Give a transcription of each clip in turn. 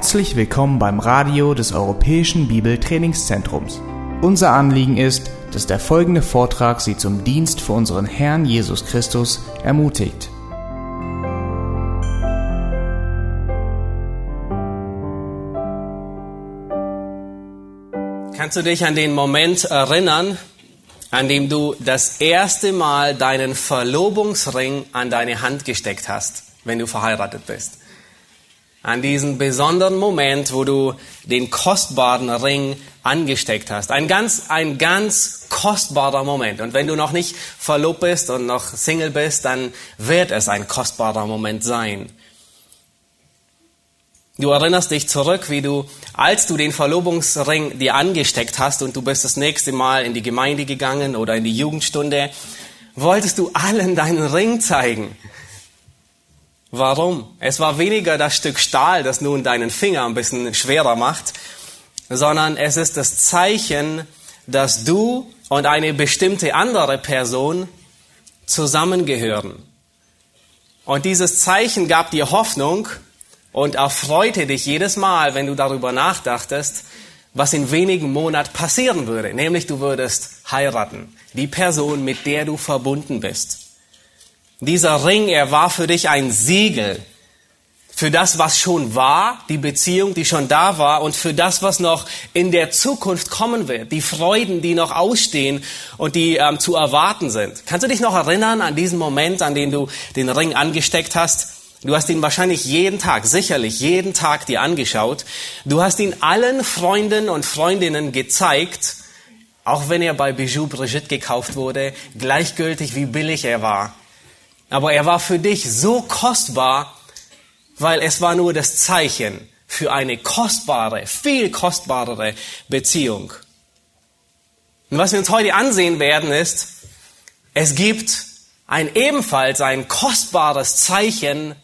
Herzlich willkommen beim Radio des Europäischen Bibeltrainingszentrums. Unser Anliegen ist, dass der folgende Vortrag Sie zum Dienst für unseren Herrn Jesus Christus ermutigt. Kannst du dich an den Moment erinnern, an dem du das erste Mal deinen Verlobungsring an deine Hand gesteckt hast, wenn du verheiratet bist? An diesen besonderen Moment, wo du den kostbaren Ring angesteckt hast. Ein ganz, ein ganz kostbarer Moment. Und wenn du noch nicht verlobt bist und noch Single bist, dann wird es ein kostbarer Moment sein. Du erinnerst dich zurück, wie du, als du den Verlobungsring dir angesteckt hast und du bist das nächste Mal in die Gemeinde gegangen oder in die Jugendstunde, wolltest du allen deinen Ring zeigen. Warum? Es war weniger das Stück Stahl, das nun deinen Finger ein bisschen schwerer macht, sondern es ist das Zeichen, dass du und eine bestimmte andere Person zusammengehören. Und dieses Zeichen gab dir Hoffnung und erfreute dich jedes Mal, wenn du darüber nachdachtest, was in wenigen Monaten passieren würde. Nämlich du würdest heiraten. Die Person, mit der du verbunden bist. Dieser Ring, er war für dich ein Siegel für das, was schon war, die Beziehung, die schon da war und für das, was noch in der Zukunft kommen wird, die Freuden, die noch ausstehen und die ähm, zu erwarten sind. Kannst du dich noch erinnern an diesen Moment, an den du den Ring angesteckt hast? Du hast ihn wahrscheinlich jeden Tag, sicherlich jeden Tag dir angeschaut. Du hast ihn allen Freunden und Freundinnen gezeigt, auch wenn er bei Bijou Brigitte gekauft wurde, gleichgültig wie billig er war. Aber er war für dich so kostbar, weil es war nur das Zeichen für eine kostbare, viel kostbarere Beziehung. Und was wir uns heute ansehen werden, ist, es gibt ein ebenfalls ein kostbares Zeichen,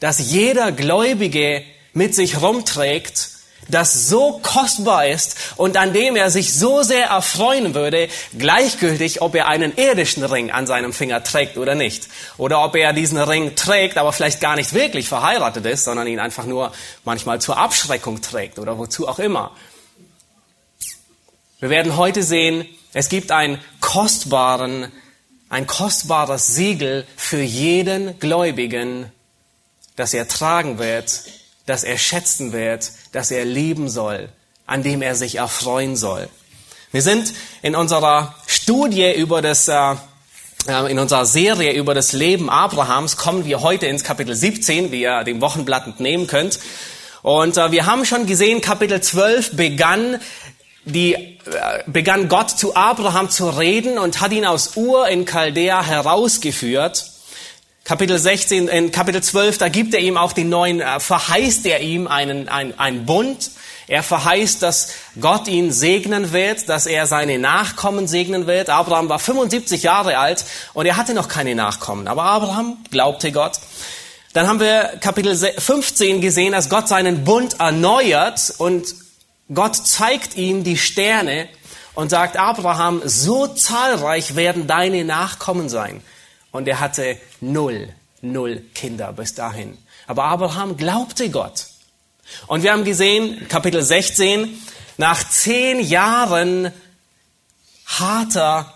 das jeder Gläubige mit sich rumträgt das so kostbar ist und an dem er sich so sehr erfreuen würde, gleichgültig, ob er einen irdischen Ring an seinem Finger trägt oder nicht. Oder ob er diesen Ring trägt, aber vielleicht gar nicht wirklich verheiratet ist, sondern ihn einfach nur manchmal zur Abschreckung trägt oder wozu auch immer. Wir werden heute sehen, es gibt einen kostbaren, ein kostbares Siegel für jeden Gläubigen, das er tragen wird das er schätzen wird, das er lieben soll, an dem er sich erfreuen soll. Wir sind in unserer Studie über das, äh, äh, in unserer Serie über das Leben Abrahams, kommen wir heute ins Kapitel 17, wie ihr dem Wochenblatt entnehmen könnt. Und äh, wir haben schon gesehen, Kapitel 12 begann die begann Gott zu Abraham zu reden und hat ihn aus Ur in Chaldea herausgeführt. Kapitel 16, in Kapitel 12, da gibt er ihm auch den neuen, äh, verheißt er ihm einen, ein, einen Bund. Er verheißt, dass Gott ihn segnen wird, dass er seine Nachkommen segnen wird. Abraham war 75 Jahre alt und er hatte noch keine Nachkommen. Aber Abraham glaubte Gott. Dann haben wir Kapitel 15 gesehen, dass Gott seinen Bund erneuert und Gott zeigt ihm die Sterne und sagt, Abraham, so zahlreich werden deine Nachkommen sein. Und er hatte null, null Kinder bis dahin. Aber Abraham glaubte Gott. Und wir haben gesehen, Kapitel 16, nach zehn Jahren harter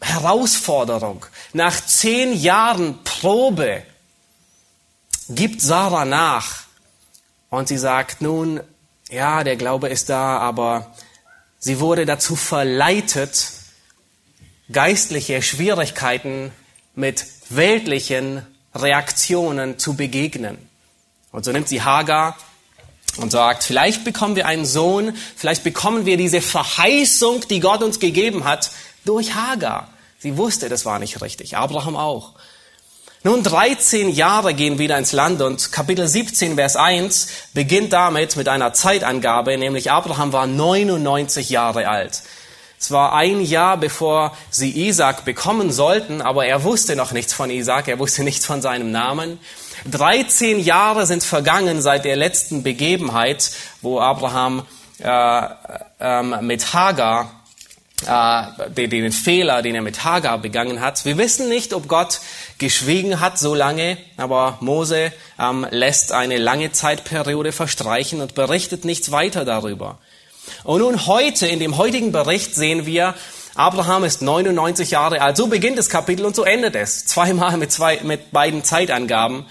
Herausforderung, nach zehn Jahren Probe, gibt Sarah nach. Und sie sagt nun, ja, der Glaube ist da, aber sie wurde dazu verleitet, geistliche Schwierigkeiten mit weltlichen Reaktionen zu begegnen. Und so nimmt sie Hagar und sagt, vielleicht bekommen wir einen Sohn, vielleicht bekommen wir diese Verheißung, die Gott uns gegeben hat, durch Hagar. Sie wusste, das war nicht richtig. Abraham auch. Nun 13 Jahre gehen wieder ins Land und Kapitel 17, Vers 1 beginnt damit mit einer Zeitangabe, nämlich Abraham war 99 Jahre alt. Es war ein Jahr, bevor sie Isaac bekommen sollten, aber er wusste noch nichts von Isaac, er wusste nichts von seinem Namen. 13 Jahre sind vergangen seit der letzten Begebenheit, wo Abraham äh, äh, mit Hagar äh, den, den Fehler, den er mit Hagar begangen hat. Wir wissen nicht, ob Gott geschwiegen hat so lange, aber Mose ähm, lässt eine lange Zeitperiode verstreichen und berichtet nichts weiter darüber. Und nun heute, in dem heutigen Bericht sehen wir, Abraham ist 99 Jahre alt. So beginnt das Kapitel und so endet es. Zweimal mit, zwei, mit beiden Zeitangaben.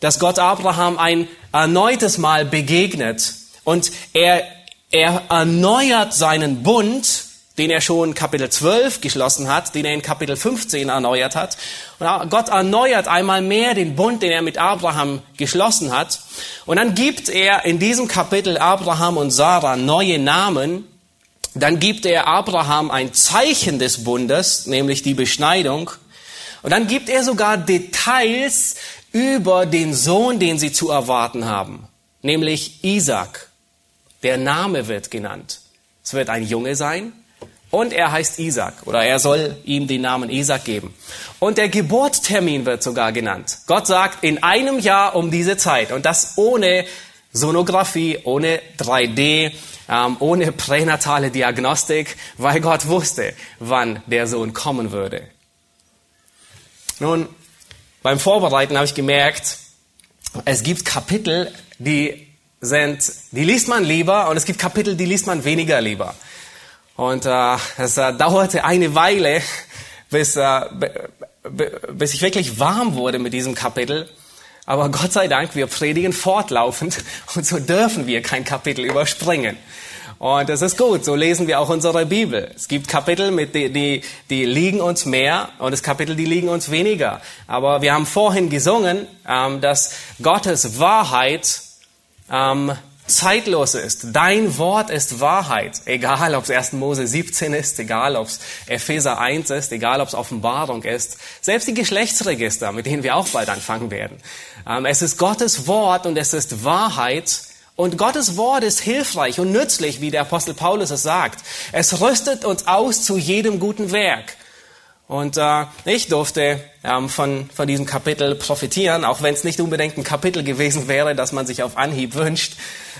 Dass Gott Abraham ein erneutes Mal begegnet und er er erneuert seinen Bund, den er schon Kapitel 12 geschlossen hat, den er in Kapitel 15 erneuert hat. Und Gott erneuert einmal mehr den Bund, den er mit Abraham geschlossen hat. Und dann gibt er in diesem Kapitel Abraham und Sarah neue Namen. Dann gibt er Abraham ein Zeichen des Bundes, nämlich die Beschneidung. Und dann gibt er sogar Details über den Sohn, den sie zu erwarten haben, nämlich Isaac. Der Name wird genannt. Es wird ein Junge sein und er heißt Isaac oder er soll ihm den Namen Isaac geben. Und der Geburtstermin wird sogar genannt. Gott sagt in einem Jahr um diese Zeit und das ohne Sonographie, ohne 3D, ähm, ohne pränatale Diagnostik, weil Gott wusste, wann der Sohn kommen würde. Nun, beim Vorbereiten habe ich gemerkt, es gibt Kapitel, die sind, die liest man lieber und es gibt Kapitel, die liest man weniger lieber. Und äh, es äh, dauerte eine Weile, bis, äh, bis ich wirklich warm wurde mit diesem Kapitel. Aber Gott sei Dank, wir predigen fortlaufend und so dürfen wir kein Kapitel überspringen. Und das ist gut, so lesen wir auch unsere Bibel. Es gibt Kapitel, mit die, die, die liegen uns mehr und es Kapitel, die liegen uns weniger. Aber wir haben vorhin gesungen, ähm, dass Gottes Wahrheit ähm, zeitlos ist. Dein Wort ist Wahrheit. Egal, ob es 1. Mose 17 ist, egal, ob es Epheser 1 ist, egal, ob es Offenbarung ist. Selbst die Geschlechtsregister, mit denen wir auch bald anfangen werden. Ähm, es ist Gottes Wort und es ist Wahrheit. Und Gottes Wort ist hilfreich und nützlich, wie der Apostel Paulus es sagt. Es rüstet uns aus zu jedem guten Werk. Und äh, ich durfte ähm, von, von diesem Kapitel profitieren, auch wenn es nicht unbedingt ein Kapitel gewesen wäre, das man sich auf Anhieb wünscht,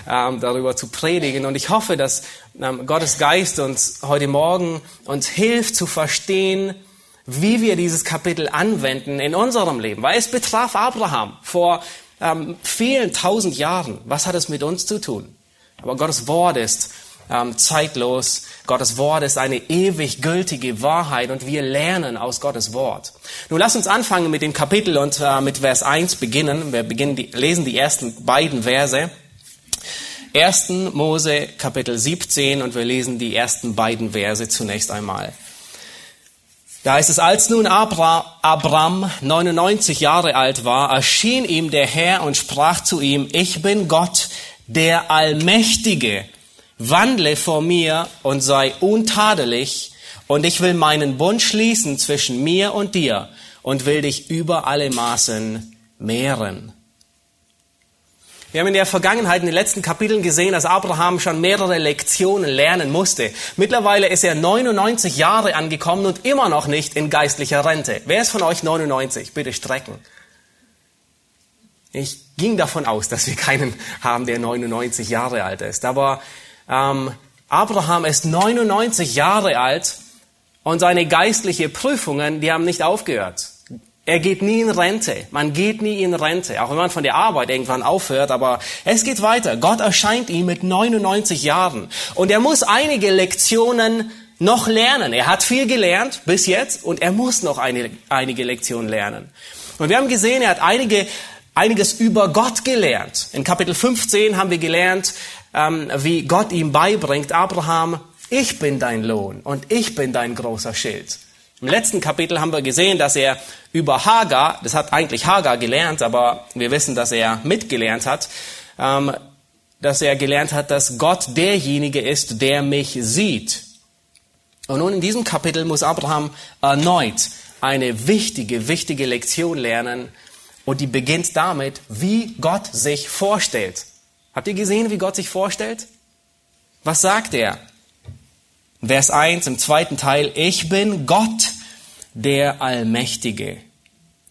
ähm, darüber zu predigen. Und ich hoffe, dass ähm, Gottes Geist uns heute Morgen uns hilft zu verstehen, wie wir dieses Kapitel anwenden in unserem Leben. Weil es betraf Abraham vor ähm, vielen tausend Jahren. Was hat es mit uns zu tun? Aber Gottes Wort ist ähm, zeitlos. Gottes Wort ist eine ewig gültige Wahrheit und wir lernen aus Gottes Wort. Nun lass uns anfangen mit dem Kapitel und äh, mit Vers 1 beginnen. Wir beginnen die, lesen die ersten beiden Verse. 1. Mose Kapitel 17 und wir lesen die ersten beiden Verse zunächst einmal. Da heißt es, als nun Abra, Abram 99 Jahre alt war, erschien ihm der Herr und sprach zu ihm, ich bin Gott, der Allmächtige wandle vor mir und sei untadelig, und ich will meinen Bund schließen zwischen mir und dir und will dich über alle Maßen mehren. Wir haben in der Vergangenheit in den letzten Kapiteln gesehen, dass Abraham schon mehrere Lektionen lernen musste. Mittlerweile ist er 99 Jahre angekommen und immer noch nicht in geistlicher Rente. Wer ist von euch 99? Bitte strecken. Ich ging davon aus, dass wir keinen haben, der 99 Jahre alt ist. Aber ähm, Abraham ist 99 Jahre alt und seine geistlichen Prüfungen, die haben nicht aufgehört. Er geht nie in Rente. Man geht nie in Rente. Auch wenn man von der Arbeit irgendwann aufhört, aber es geht weiter. Gott erscheint ihm mit 99 Jahren. Und er muss einige Lektionen noch lernen. Er hat viel gelernt bis jetzt und er muss noch eine, einige Lektionen lernen. Und wir haben gesehen, er hat einige, einiges über Gott gelernt. In Kapitel 15 haben wir gelernt, ähm, wie Gott ihm beibringt, Abraham, ich bin dein Lohn und ich bin dein großer Schild. Im letzten Kapitel haben wir gesehen, dass er über Hagar, das hat eigentlich Hagar gelernt, aber wir wissen, dass er mitgelernt hat, ähm, dass er gelernt hat, dass Gott derjenige ist, der mich sieht. Und nun in diesem Kapitel muss Abraham erneut eine wichtige, wichtige Lektion lernen und die beginnt damit, wie Gott sich vorstellt. Habt ihr gesehen, wie Gott sich vorstellt? Was sagt er? Vers 1 im zweiten Teil, ich bin Gott, der Allmächtige.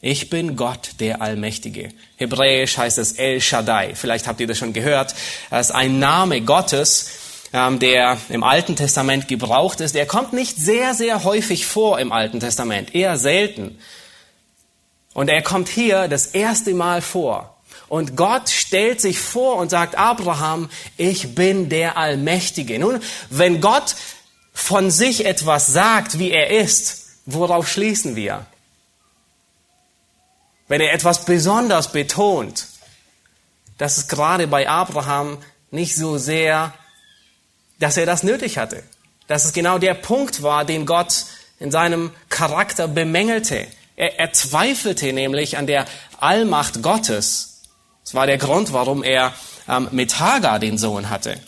Ich bin Gott, der Allmächtige. Hebräisch heißt es El Shaddai. Vielleicht habt ihr das schon gehört. Das ist ein Name Gottes, ähm, der im Alten Testament gebraucht ist, der kommt nicht sehr, sehr häufig vor im Alten Testament, eher selten. Und er kommt hier das erste Mal vor. Und Gott stellt sich vor und sagt, Abraham, ich bin der Allmächtige. Nun, wenn Gott von sich etwas sagt, wie er ist, worauf schließen wir? Wenn er etwas besonders betont, dass es gerade bei Abraham nicht so sehr, dass er das nötig hatte. Dass es genau der Punkt war, den Gott in seinem Charakter bemängelte. Er, er zweifelte nämlich an der Allmacht Gottes. Das war der Grund, warum er ähm, mit Hagar den Sohn hatte.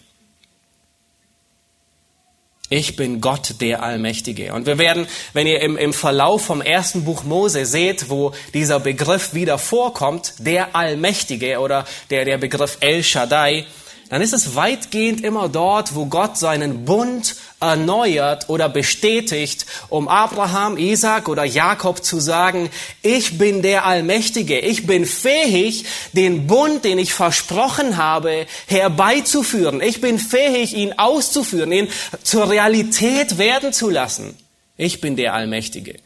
Ich bin Gott der Allmächtige. Und wir werden, wenn ihr im, im Verlauf vom ersten Buch Mose seht, wo dieser Begriff wieder vorkommt, der Allmächtige oder der, der Begriff El Shaddai, dann ist es weitgehend immer dort, wo Gott seinen Bund erneuert oder bestätigt, um Abraham, Isaac oder Jakob zu sagen, ich bin der Allmächtige, ich bin fähig, den Bund, den ich versprochen habe, herbeizuführen. Ich bin fähig, ihn auszuführen, ihn zur Realität werden zu lassen. Ich bin der Allmächtige.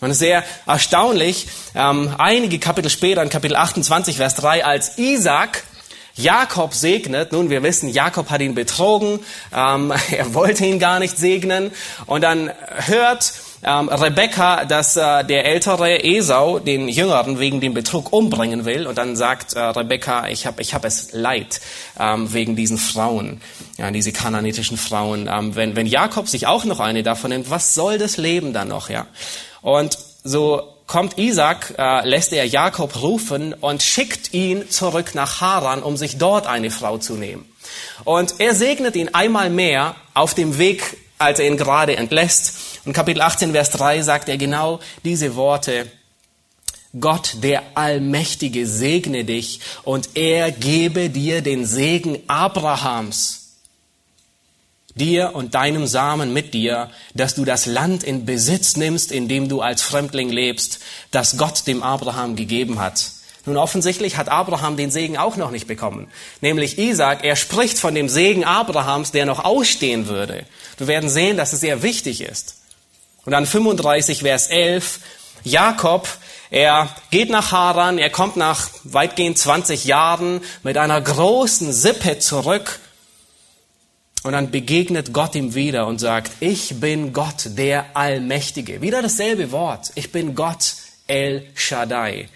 Und sehr erstaunlich, ähm, einige Kapitel später, in Kapitel 28, Vers 3, als Isaac Jakob segnet. Nun, wir wissen, Jakob hat ihn betrogen. Ähm, er wollte ihn gar nicht segnen. Und dann hört ähm, Rebekka, dass äh, der ältere Esau den Jüngeren wegen dem Betrug umbringen will. Und dann sagt äh, Rebekka, ich habe ich hab es leid ähm, wegen diesen Frauen, ja, diese kananitischen Frauen. Ähm, wenn, wenn Jakob sich auch noch eine davon nimmt, was soll das Leben dann noch? Ja? Und so kommt Isaac, äh, lässt er Jakob rufen und schickt ihn zurück nach Haran, um sich dort eine Frau zu nehmen. Und er segnet ihn einmal mehr auf dem Weg, als er ihn gerade entlässt. Und Kapitel 18, Vers 3 sagt er genau diese Worte. Gott, der Allmächtige, segne dich und er gebe dir den Segen Abrahams dir und deinem Samen mit dir, dass du das Land in Besitz nimmst, in dem du als Fremdling lebst, das Gott dem Abraham gegeben hat. Nun offensichtlich hat Abraham den Segen auch noch nicht bekommen. Nämlich Isaac, er spricht von dem Segen Abrahams, der noch ausstehen würde. Wir werden sehen, dass es sehr wichtig ist. Und dann 35, Vers 11, Jakob, er geht nach Haran, er kommt nach weitgehend 20 Jahren mit einer großen Sippe zurück und dann begegnet Gott ihm wieder und sagt, ich bin Gott, der Allmächtige. Wieder dasselbe Wort. Ich bin Gott, El Shaddai.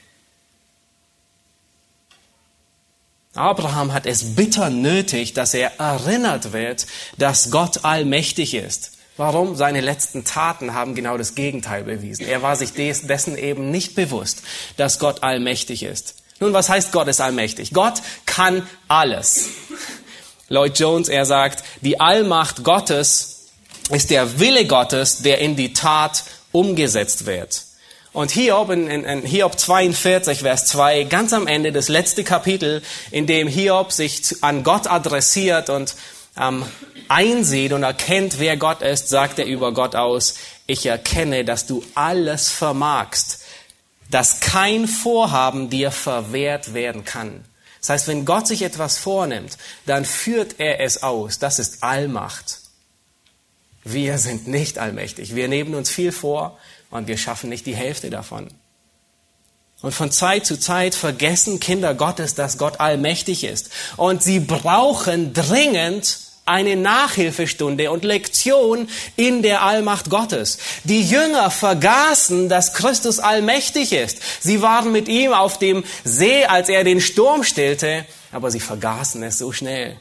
Abraham hat es bitter nötig, dass er erinnert wird, dass Gott allmächtig ist. Warum? Seine letzten Taten haben genau das Gegenteil bewiesen. Er war sich dessen eben nicht bewusst, dass Gott allmächtig ist. Nun, was heißt Gott ist allmächtig? Gott kann alles. Lloyd Jones, er sagt, die Allmacht Gottes ist der Wille Gottes, der in die Tat umgesetzt wird. Und Hiob, in, in, in Hiob 42, Vers 2, ganz am Ende, das letzte Kapitel, in dem Hiob sich an Gott adressiert und ähm, einsieht und erkennt, wer Gott ist, sagt er über Gott aus, ich erkenne, dass du alles vermagst, dass kein Vorhaben dir verwehrt werden kann. Das heißt, wenn Gott sich etwas vornimmt, dann führt er es aus. Das ist Allmacht. Wir sind nicht allmächtig. Wir nehmen uns viel vor und wir schaffen nicht die Hälfte davon. Und von Zeit zu Zeit vergessen Kinder Gottes, dass Gott allmächtig ist. Und sie brauchen dringend eine Nachhilfestunde und Lektion in der Allmacht Gottes. Die Jünger vergaßen, dass Christus allmächtig ist. Sie waren mit ihm auf dem See, als er den Sturm stillte, aber sie vergaßen es so schnell.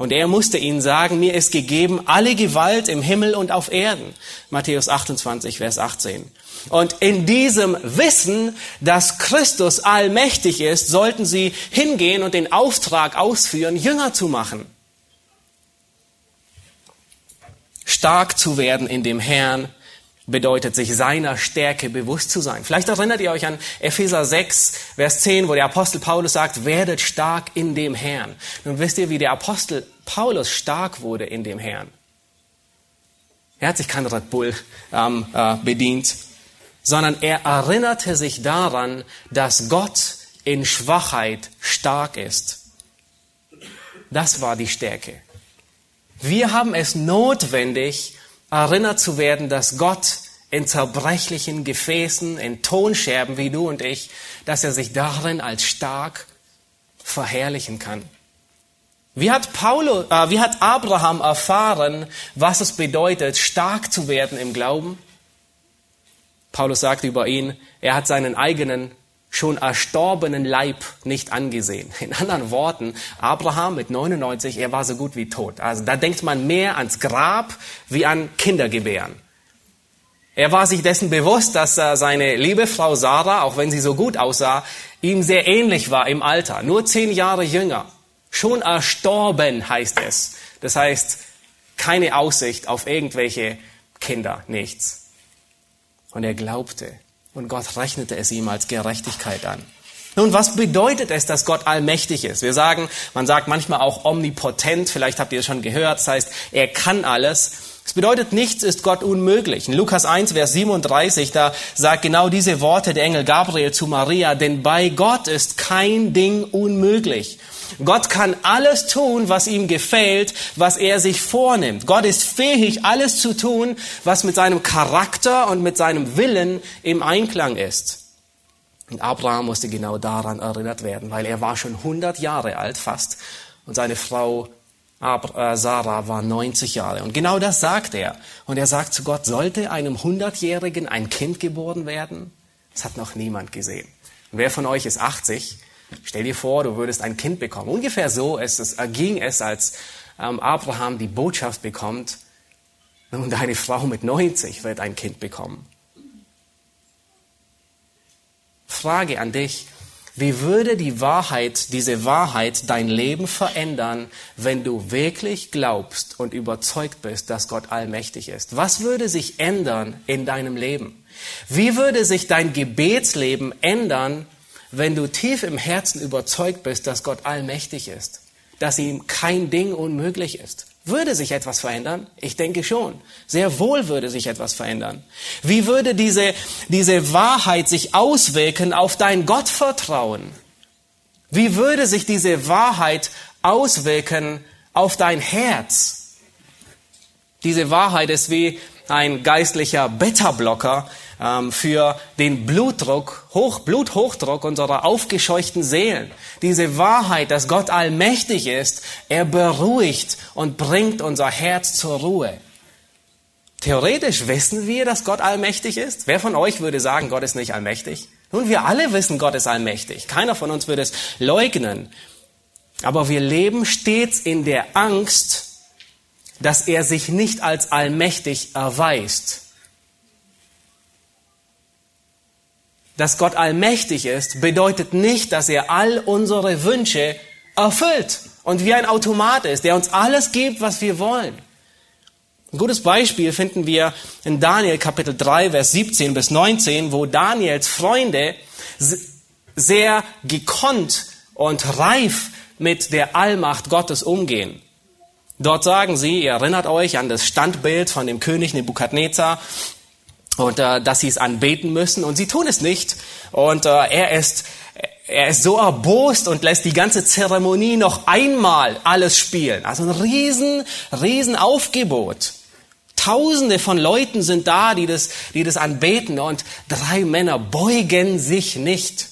Und er musste ihnen sagen, mir ist gegeben alle Gewalt im Himmel und auf Erden. Matthäus 28, Vers 18. Und in diesem Wissen, dass Christus allmächtig ist, sollten sie hingehen und den Auftrag ausführen, Jünger zu machen. Stark zu werden in dem Herrn bedeutet, sich seiner Stärke bewusst zu sein. Vielleicht erinnert ihr euch an Epheser 6, Vers 10, wo der Apostel Paulus sagt, werdet stark in dem Herrn. Nun wisst ihr, wie der Apostel Paulus stark wurde in dem Herrn. Er hat sich kein Red Bull ähm, äh, bedient, sondern er erinnerte sich daran, dass Gott in Schwachheit stark ist. Das war die Stärke. Wir haben es notwendig, erinnert zu werden, dass Gott in zerbrechlichen Gefäßen, in Tonscherben wie du und ich, dass er sich darin als stark verherrlichen kann. Wie hat, Paulo, äh, wie hat Abraham erfahren, was es bedeutet, stark zu werden im Glauben? Paulus sagt über ihn, er hat seinen eigenen schon erstorbenen Leib nicht angesehen. In anderen Worten, Abraham mit 99, er war so gut wie tot. Also da denkt man mehr ans Grab wie an Kindergebären. Er war sich dessen bewusst, dass seine liebe Frau Sarah, auch wenn sie so gut aussah, ihm sehr ähnlich war im Alter, nur zehn Jahre jünger. Schon erstorben heißt es. Das heißt, keine Aussicht auf irgendwelche Kinder, nichts. Und er glaubte. Und Gott rechnete es ihm als Gerechtigkeit an. Nun, was bedeutet es, dass Gott allmächtig ist? Wir sagen, man sagt manchmal auch omnipotent, vielleicht habt ihr es schon gehört, das heißt, er kann alles. Es bedeutet, nichts ist Gott unmöglich. In Lukas 1, Vers 37, da sagt genau diese Worte der Engel Gabriel zu Maria, denn bei Gott ist kein Ding unmöglich. Gott kann alles tun, was ihm gefällt, was er sich vornimmt. Gott ist fähig, alles zu tun, was mit seinem Charakter und mit seinem Willen im Einklang ist. Und Abraham musste genau daran erinnert werden, weil er war schon 100 Jahre alt fast und seine Frau äh, Sarah war 90 Jahre. Und genau das sagt er. Und er sagt zu Gott, sollte einem 100-Jährigen ein Kind geboren werden? Das hat noch niemand gesehen. Wer von euch ist 80? Stell dir vor, du würdest ein Kind bekommen. Ungefähr so es, es, ging es, als ähm, Abraham die Botschaft bekommt, und deine Frau mit 90 wird ein Kind bekommen. Frage an dich, wie würde die Wahrheit, diese Wahrheit dein Leben verändern, wenn du wirklich glaubst und überzeugt bist, dass Gott allmächtig ist? Was würde sich ändern in deinem Leben? Wie würde sich dein Gebetsleben ändern, wenn du tief im Herzen überzeugt bist, dass Gott allmächtig ist, dass ihm kein Ding unmöglich ist. Würde sich etwas verändern? Ich denke schon. Sehr wohl würde sich etwas verändern. Wie würde diese, diese Wahrheit sich auswirken auf dein Gottvertrauen? Wie würde sich diese Wahrheit auswirken auf dein Herz? Diese Wahrheit ist wie ein geistlicher Beta-Blocker, ähm, für den Blutdruck, Hoch, Bluthochdruck unserer aufgescheuchten Seelen. Diese Wahrheit, dass Gott allmächtig ist, er beruhigt und bringt unser Herz zur Ruhe. Theoretisch wissen wir, dass Gott allmächtig ist. Wer von euch würde sagen, Gott ist nicht allmächtig? Nun, wir alle wissen, Gott ist allmächtig. Keiner von uns würde es leugnen. Aber wir leben stets in der Angst, dass er sich nicht als allmächtig erweist. dass Gott allmächtig ist, bedeutet nicht, dass er all unsere Wünsche erfüllt und wie ein Automat ist, der uns alles gibt, was wir wollen. Ein gutes Beispiel finden wir in Daniel Kapitel 3, Vers 17 bis 19, wo Daniels Freunde sehr gekonnt und reif mit der Allmacht Gottes umgehen. Dort sagen sie, ihr erinnert euch an das Standbild von dem König Nebukadnezar, und äh, dass sie es anbeten müssen und sie tun es nicht. Und äh, er ist er ist so erbost und lässt die ganze Zeremonie noch einmal alles spielen. Also ein riesen, riesen Aufgebot. Tausende von Leuten sind da, die das, die das anbeten und drei Männer beugen sich nicht.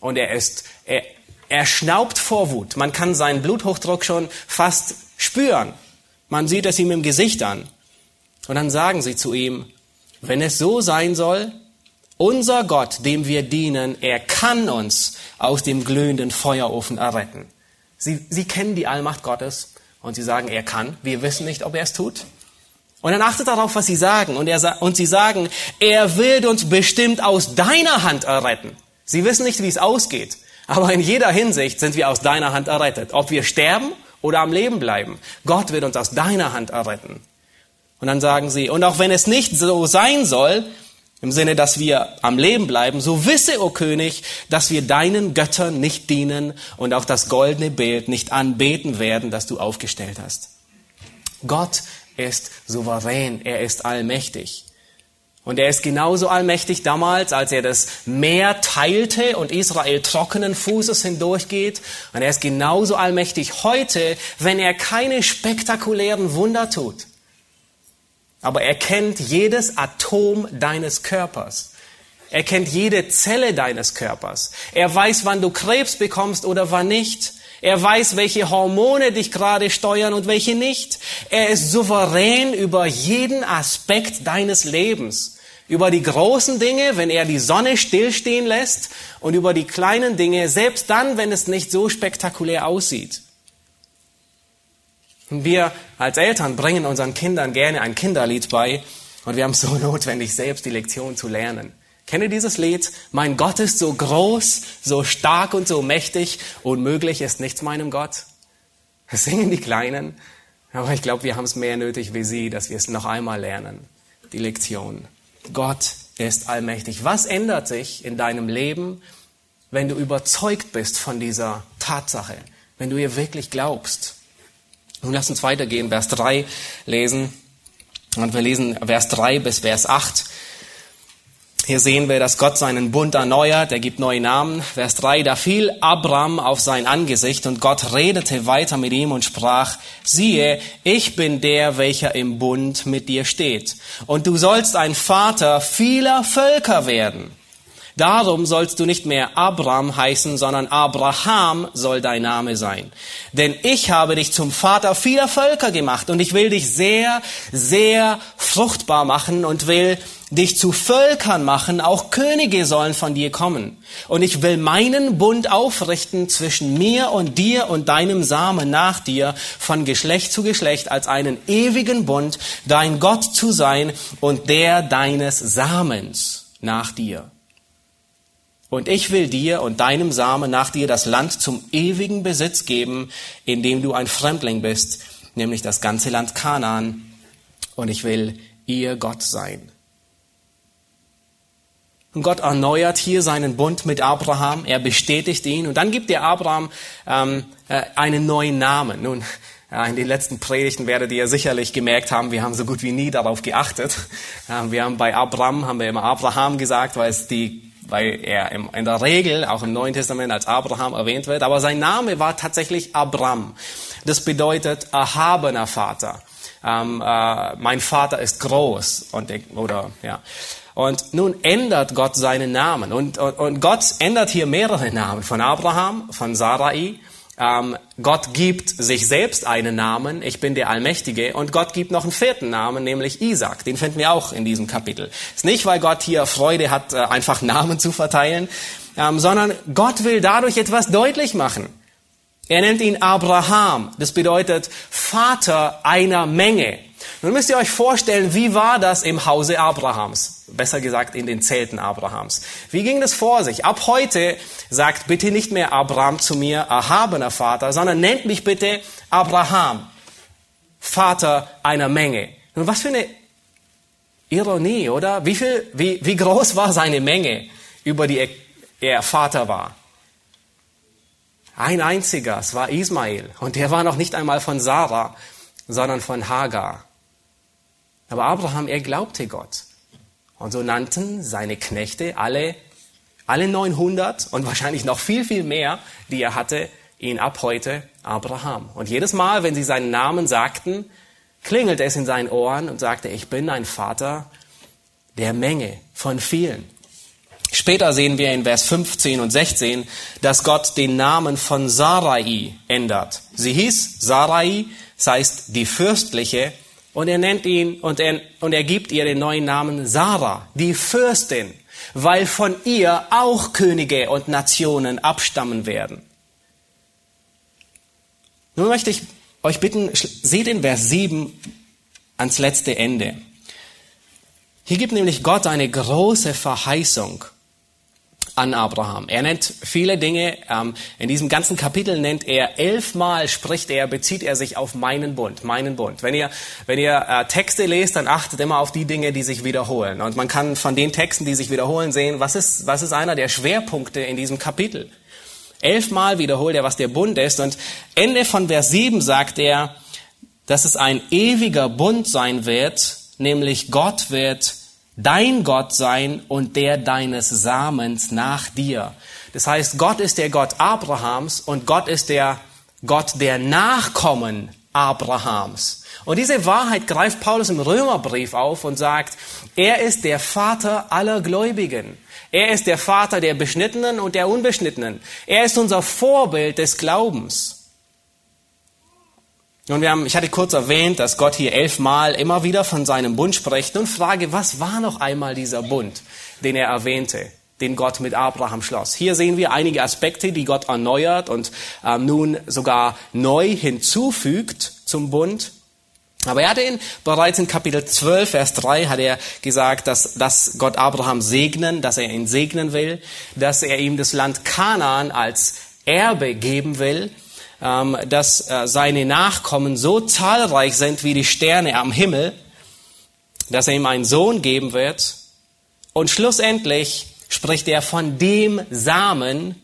Und er ist, er, er schnaubt vor Wut. Man kann seinen Bluthochdruck schon fast spüren. Man sieht es ihm im Gesicht an. Und dann sagen sie zu ihm, wenn es so sein soll, unser Gott, dem wir dienen, er kann uns aus dem glühenden Feuerofen erretten. Sie, sie kennen die Allmacht Gottes und sie sagen, er kann. Wir wissen nicht, ob er es tut. Und dann achtet darauf, was sie sagen. Und, er, und sie sagen, er wird uns bestimmt aus deiner Hand erretten. Sie wissen nicht, wie es ausgeht. Aber in jeder Hinsicht sind wir aus deiner Hand errettet. Ob wir sterben oder am Leben bleiben. Gott wird uns aus deiner Hand erretten. Und dann sagen sie, und auch wenn es nicht so sein soll, im Sinne, dass wir am Leben bleiben, so wisse, o König, dass wir deinen Göttern nicht dienen und auch das goldene Bild nicht anbeten werden, das du aufgestellt hast. Gott ist souverän, er ist allmächtig. Und er ist genauso allmächtig damals, als er das Meer teilte und Israel trockenen Fußes hindurchgeht. Und er ist genauso allmächtig heute, wenn er keine spektakulären Wunder tut. Aber er kennt jedes Atom deines Körpers. Er kennt jede Zelle deines Körpers. Er weiß, wann du Krebs bekommst oder wann nicht. Er weiß, welche Hormone dich gerade steuern und welche nicht. Er ist souverän über jeden Aspekt deines Lebens. Über die großen Dinge, wenn er die Sonne stillstehen lässt und über die kleinen Dinge, selbst dann, wenn es nicht so spektakulär aussieht. Wir als Eltern bringen unseren Kindern gerne ein Kinderlied bei und wir haben so notwendig, selbst die Lektion zu lernen. Kennt ihr dieses Lied? Mein Gott ist so groß, so stark und so mächtig, unmöglich ist nichts meinem Gott. Das singen die Kleinen, aber ich glaube, wir haben es mehr nötig wie sie, dass wir es noch einmal lernen. Die Lektion. Gott ist allmächtig. Was ändert sich in deinem Leben, wenn du überzeugt bist von dieser Tatsache, wenn du ihr wirklich glaubst? Nun lass uns weitergehen, Vers 3 lesen. Und wir lesen Vers 3 bis Vers 8. Hier sehen wir, dass Gott seinen Bund erneuert, er gibt neue Namen. Vers 3, da fiel Abram auf sein Angesicht und Gott redete weiter mit ihm und sprach, siehe, ich bin der, welcher im Bund mit dir steht. Und du sollst ein Vater vieler Völker werden. Darum sollst du nicht mehr Abram heißen, sondern Abraham soll dein Name sein. Denn ich habe dich zum Vater vieler Völker gemacht und ich will dich sehr, sehr fruchtbar machen und will dich zu Völkern machen, auch Könige sollen von dir kommen. Und ich will meinen Bund aufrichten zwischen mir und dir und deinem Samen nach dir, von Geschlecht zu Geschlecht, als einen ewigen Bund, dein Gott zu sein und der deines Samens nach dir. Und ich will dir und deinem Samen nach dir das Land zum ewigen Besitz geben, in dem du ein Fremdling bist, nämlich das ganze Land Kanaan. Und ich will ihr Gott sein. Und Gott erneuert hier seinen Bund mit Abraham, er bestätigt ihn und dann gibt er Abraham ähm, äh, einen neuen Namen. Nun, ja, in den letzten Predigten werdet ihr sicherlich gemerkt haben, wir haben so gut wie nie darauf geachtet. Ähm, wir haben bei Abraham, haben wir immer Abraham gesagt, weil es die weil er im, in der Regel auch im Neuen Testament als Abraham erwähnt wird, aber sein Name war tatsächlich Abram. Das bedeutet erhabener Vater. Ähm, äh, mein Vater ist groß und oder ja. Und nun ändert Gott seinen Namen. Und, und, und Gott ändert hier mehrere Namen. Von Abraham, von Sarai. Ähm, Gott gibt sich selbst einen Namen. Ich bin der Allmächtige. Und Gott gibt noch einen vierten Namen, nämlich Isaac. Den finden wir auch in diesem Kapitel. Ist nicht, weil Gott hier Freude hat, äh, einfach Namen zu verteilen, ähm, sondern Gott will dadurch etwas deutlich machen. Er nennt ihn Abraham. Das bedeutet Vater einer Menge. Nun müsst ihr euch vorstellen, wie war das im Hause Abrahams? Besser gesagt, in den Zelten Abrahams. Wie ging das vor sich? Ab heute sagt bitte nicht mehr Abraham zu mir, erhabener Vater, sondern nennt mich bitte Abraham, Vater einer Menge. Nun, was für eine Ironie, oder? Wie viel, wie, wie groß war seine Menge, über die er, er Vater war? Ein einziger, es war Ismael. Und der war noch nicht einmal von Sarah, sondern von Hagar. Aber Abraham, er glaubte Gott. Und so nannten seine Knechte alle, alle 900 und wahrscheinlich noch viel, viel mehr, die er hatte, ihn ab heute Abraham. Und jedes Mal, wenn sie seinen Namen sagten, klingelte es in seinen Ohren und sagte, ich bin ein Vater der Menge von vielen. Später sehen wir in Vers 15 und 16, dass Gott den Namen von Sarai ändert. Sie hieß Sarai, das heißt die fürstliche, und er nennt ihn und er, und er gibt ihr den neuen Namen Sarah, die Fürstin, weil von ihr auch Könige und Nationen abstammen werden. Nun möchte ich euch bitten, seht in Vers 7 ans letzte Ende. Hier gibt nämlich Gott eine große Verheißung an Abraham. Er nennt viele Dinge. Ähm, in diesem ganzen Kapitel nennt er elfmal spricht er, bezieht er sich auf meinen Bund, meinen Bund. Wenn ihr, wenn ihr äh, Texte lest, dann achtet immer auf die Dinge, die sich wiederholen. Und man kann von den Texten, die sich wiederholen, sehen, was ist, was ist einer der Schwerpunkte in diesem Kapitel. Elfmal wiederholt er, was der Bund ist. Und Ende von Vers 7 sagt er, dass es ein ewiger Bund sein wird, nämlich Gott wird dein Gott sein und der deines Samens nach dir. Das heißt, Gott ist der Gott Abrahams und Gott ist der Gott der Nachkommen Abrahams. Und diese Wahrheit greift Paulus im Römerbrief auf und sagt, er ist der Vater aller Gläubigen. Er ist der Vater der Beschnittenen und der Unbeschnittenen. Er ist unser Vorbild des Glaubens. Und wir haben, ich hatte kurz erwähnt, dass Gott hier elfmal immer wieder von seinem Bund spricht und frage, was war noch einmal dieser Bund, den er erwähnte, den Gott mit Abraham schloss? Hier sehen wir einige Aspekte, die Gott erneuert und ähm, nun sogar neu hinzufügt zum Bund. Aber er hatte ihn bereits in Kapitel 12, Vers 3 hat er gesagt, dass, dass Gott Abraham segnen, dass er ihn segnen will, dass er ihm das Land Kanaan als Erbe geben will, dass äh, seine Nachkommen so zahlreich sind wie die Sterne am Himmel, dass er ihm einen Sohn geben wird. Und schlussendlich spricht er von dem Samen,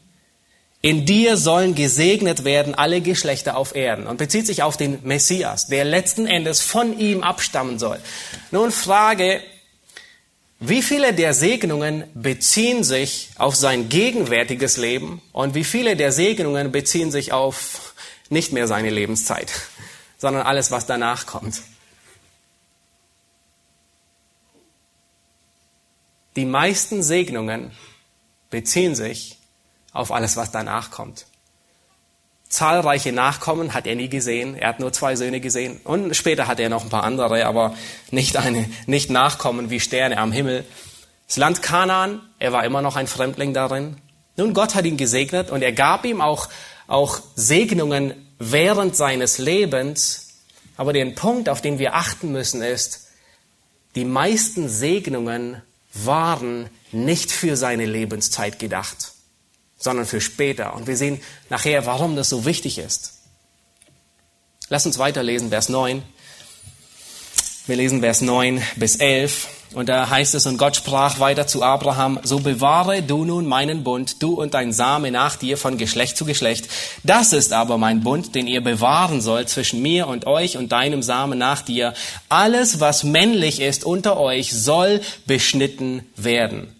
in dir sollen gesegnet werden alle Geschlechter auf Erden und bezieht sich auf den Messias, der letzten Endes von ihm abstammen soll. Nun Frage, wie viele der Segnungen beziehen sich auf sein gegenwärtiges Leben und wie viele der Segnungen beziehen sich auf nicht mehr seine Lebenszeit, sondern alles, was danach kommt? Die meisten Segnungen beziehen sich auf alles, was danach kommt. Zahlreiche Nachkommen hat er nie gesehen. Er hat nur zwei Söhne gesehen. Und später hat er noch ein paar andere, aber nicht eine, nicht Nachkommen wie Sterne am Himmel. Das Land Kanaan, er war immer noch ein Fremdling darin. Nun, Gott hat ihn gesegnet und er gab ihm auch, auch Segnungen während seines Lebens. Aber der Punkt, auf den wir achten müssen, ist, die meisten Segnungen waren nicht für seine Lebenszeit gedacht sondern für später. Und wir sehen nachher, warum das so wichtig ist. Lass uns weiterlesen, Vers 9. Wir lesen Vers 9 bis 11. Und da heißt es, und Gott sprach weiter zu Abraham, so bewahre du nun meinen Bund, du und dein Same nach dir von Geschlecht zu Geschlecht. Das ist aber mein Bund, den ihr bewahren sollt zwischen mir und euch und deinem Samen nach dir. Alles, was männlich ist unter euch, soll beschnitten werden.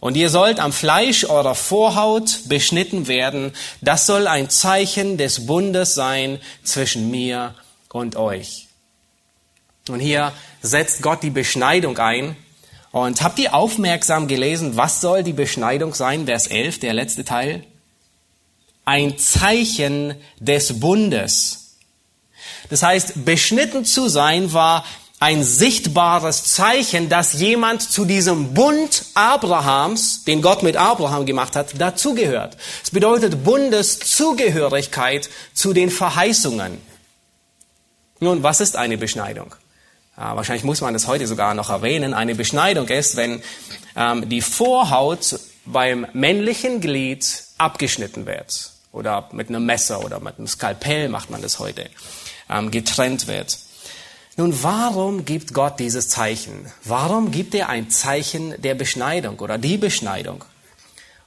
Und ihr sollt am Fleisch eurer Vorhaut beschnitten werden. Das soll ein Zeichen des Bundes sein zwischen mir und euch. Und hier setzt Gott die Beschneidung ein. Und habt ihr aufmerksam gelesen, was soll die Beschneidung sein? Vers 11, der letzte Teil. Ein Zeichen des Bundes. Das heißt, beschnitten zu sein war ein sichtbares Zeichen, dass jemand zu diesem Bund Abrahams, den Gott mit Abraham gemacht hat, dazugehört. Es bedeutet Bundeszugehörigkeit zu den Verheißungen. Nun, was ist eine Beschneidung? Ja, wahrscheinlich muss man das heute sogar noch erwähnen. Eine Beschneidung ist, wenn ähm, die Vorhaut beim männlichen Glied abgeschnitten wird. Oder mit einem Messer oder mit einem Skalpell macht man das heute. Ähm, getrennt wird. Nun, warum gibt Gott dieses Zeichen? Warum gibt er ein Zeichen der Beschneidung oder die Beschneidung?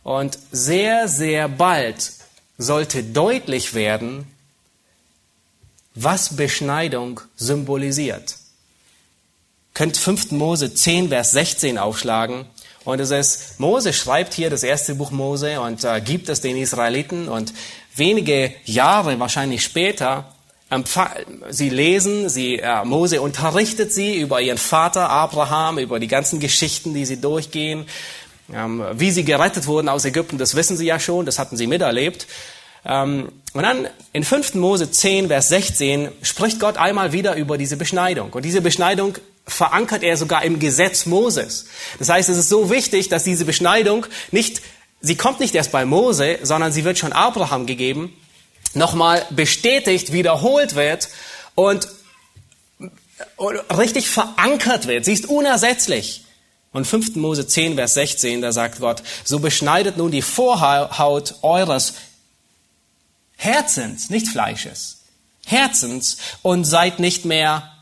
Und sehr, sehr bald sollte deutlich werden, was Beschneidung symbolisiert. Könnt 5. Mose 10, Vers 16 aufschlagen. Und es ist, Mose schreibt hier das erste Buch Mose und äh, gibt es den Israeliten und wenige Jahre wahrscheinlich später Sie lesen, sie, äh, Mose unterrichtet sie über ihren Vater Abraham, über die ganzen Geschichten, die sie durchgehen. Ähm, wie sie gerettet wurden aus Ägypten, das wissen sie ja schon, das hatten sie miterlebt. Ähm, und dann in 5. Mose 10, Vers 16 spricht Gott einmal wieder über diese Beschneidung. Und diese Beschneidung verankert er sogar im Gesetz Moses. Das heißt, es ist so wichtig, dass diese Beschneidung nicht, sie kommt nicht erst bei Mose, sondern sie wird schon Abraham gegeben nochmal bestätigt, wiederholt wird und, richtig verankert wird. Sie ist unersetzlich. Und 5. Mose 10, Vers 16, da sagt Gott, so beschneidet nun die Vorhaut eures Herzens, nicht Fleisches, Herzens und seid nicht mehr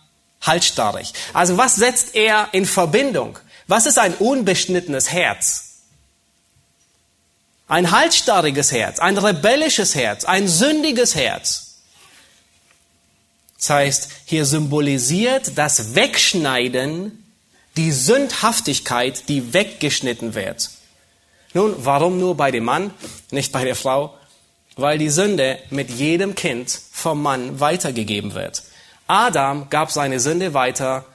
halsstarrig. Also was setzt er in Verbindung? Was ist ein unbeschnittenes Herz? Ein halsstarriges Herz, ein rebellisches Herz, ein sündiges Herz. Das heißt, hier symbolisiert das Wegschneiden Die Sündhaftigkeit, die weggeschnitten wird. Nun, warum nur bei dem Mann, nicht bei der Frau? Weil die Sünde mit jedem Kind vom Mann weitergegeben wird. Adam gab seine Sünde weiter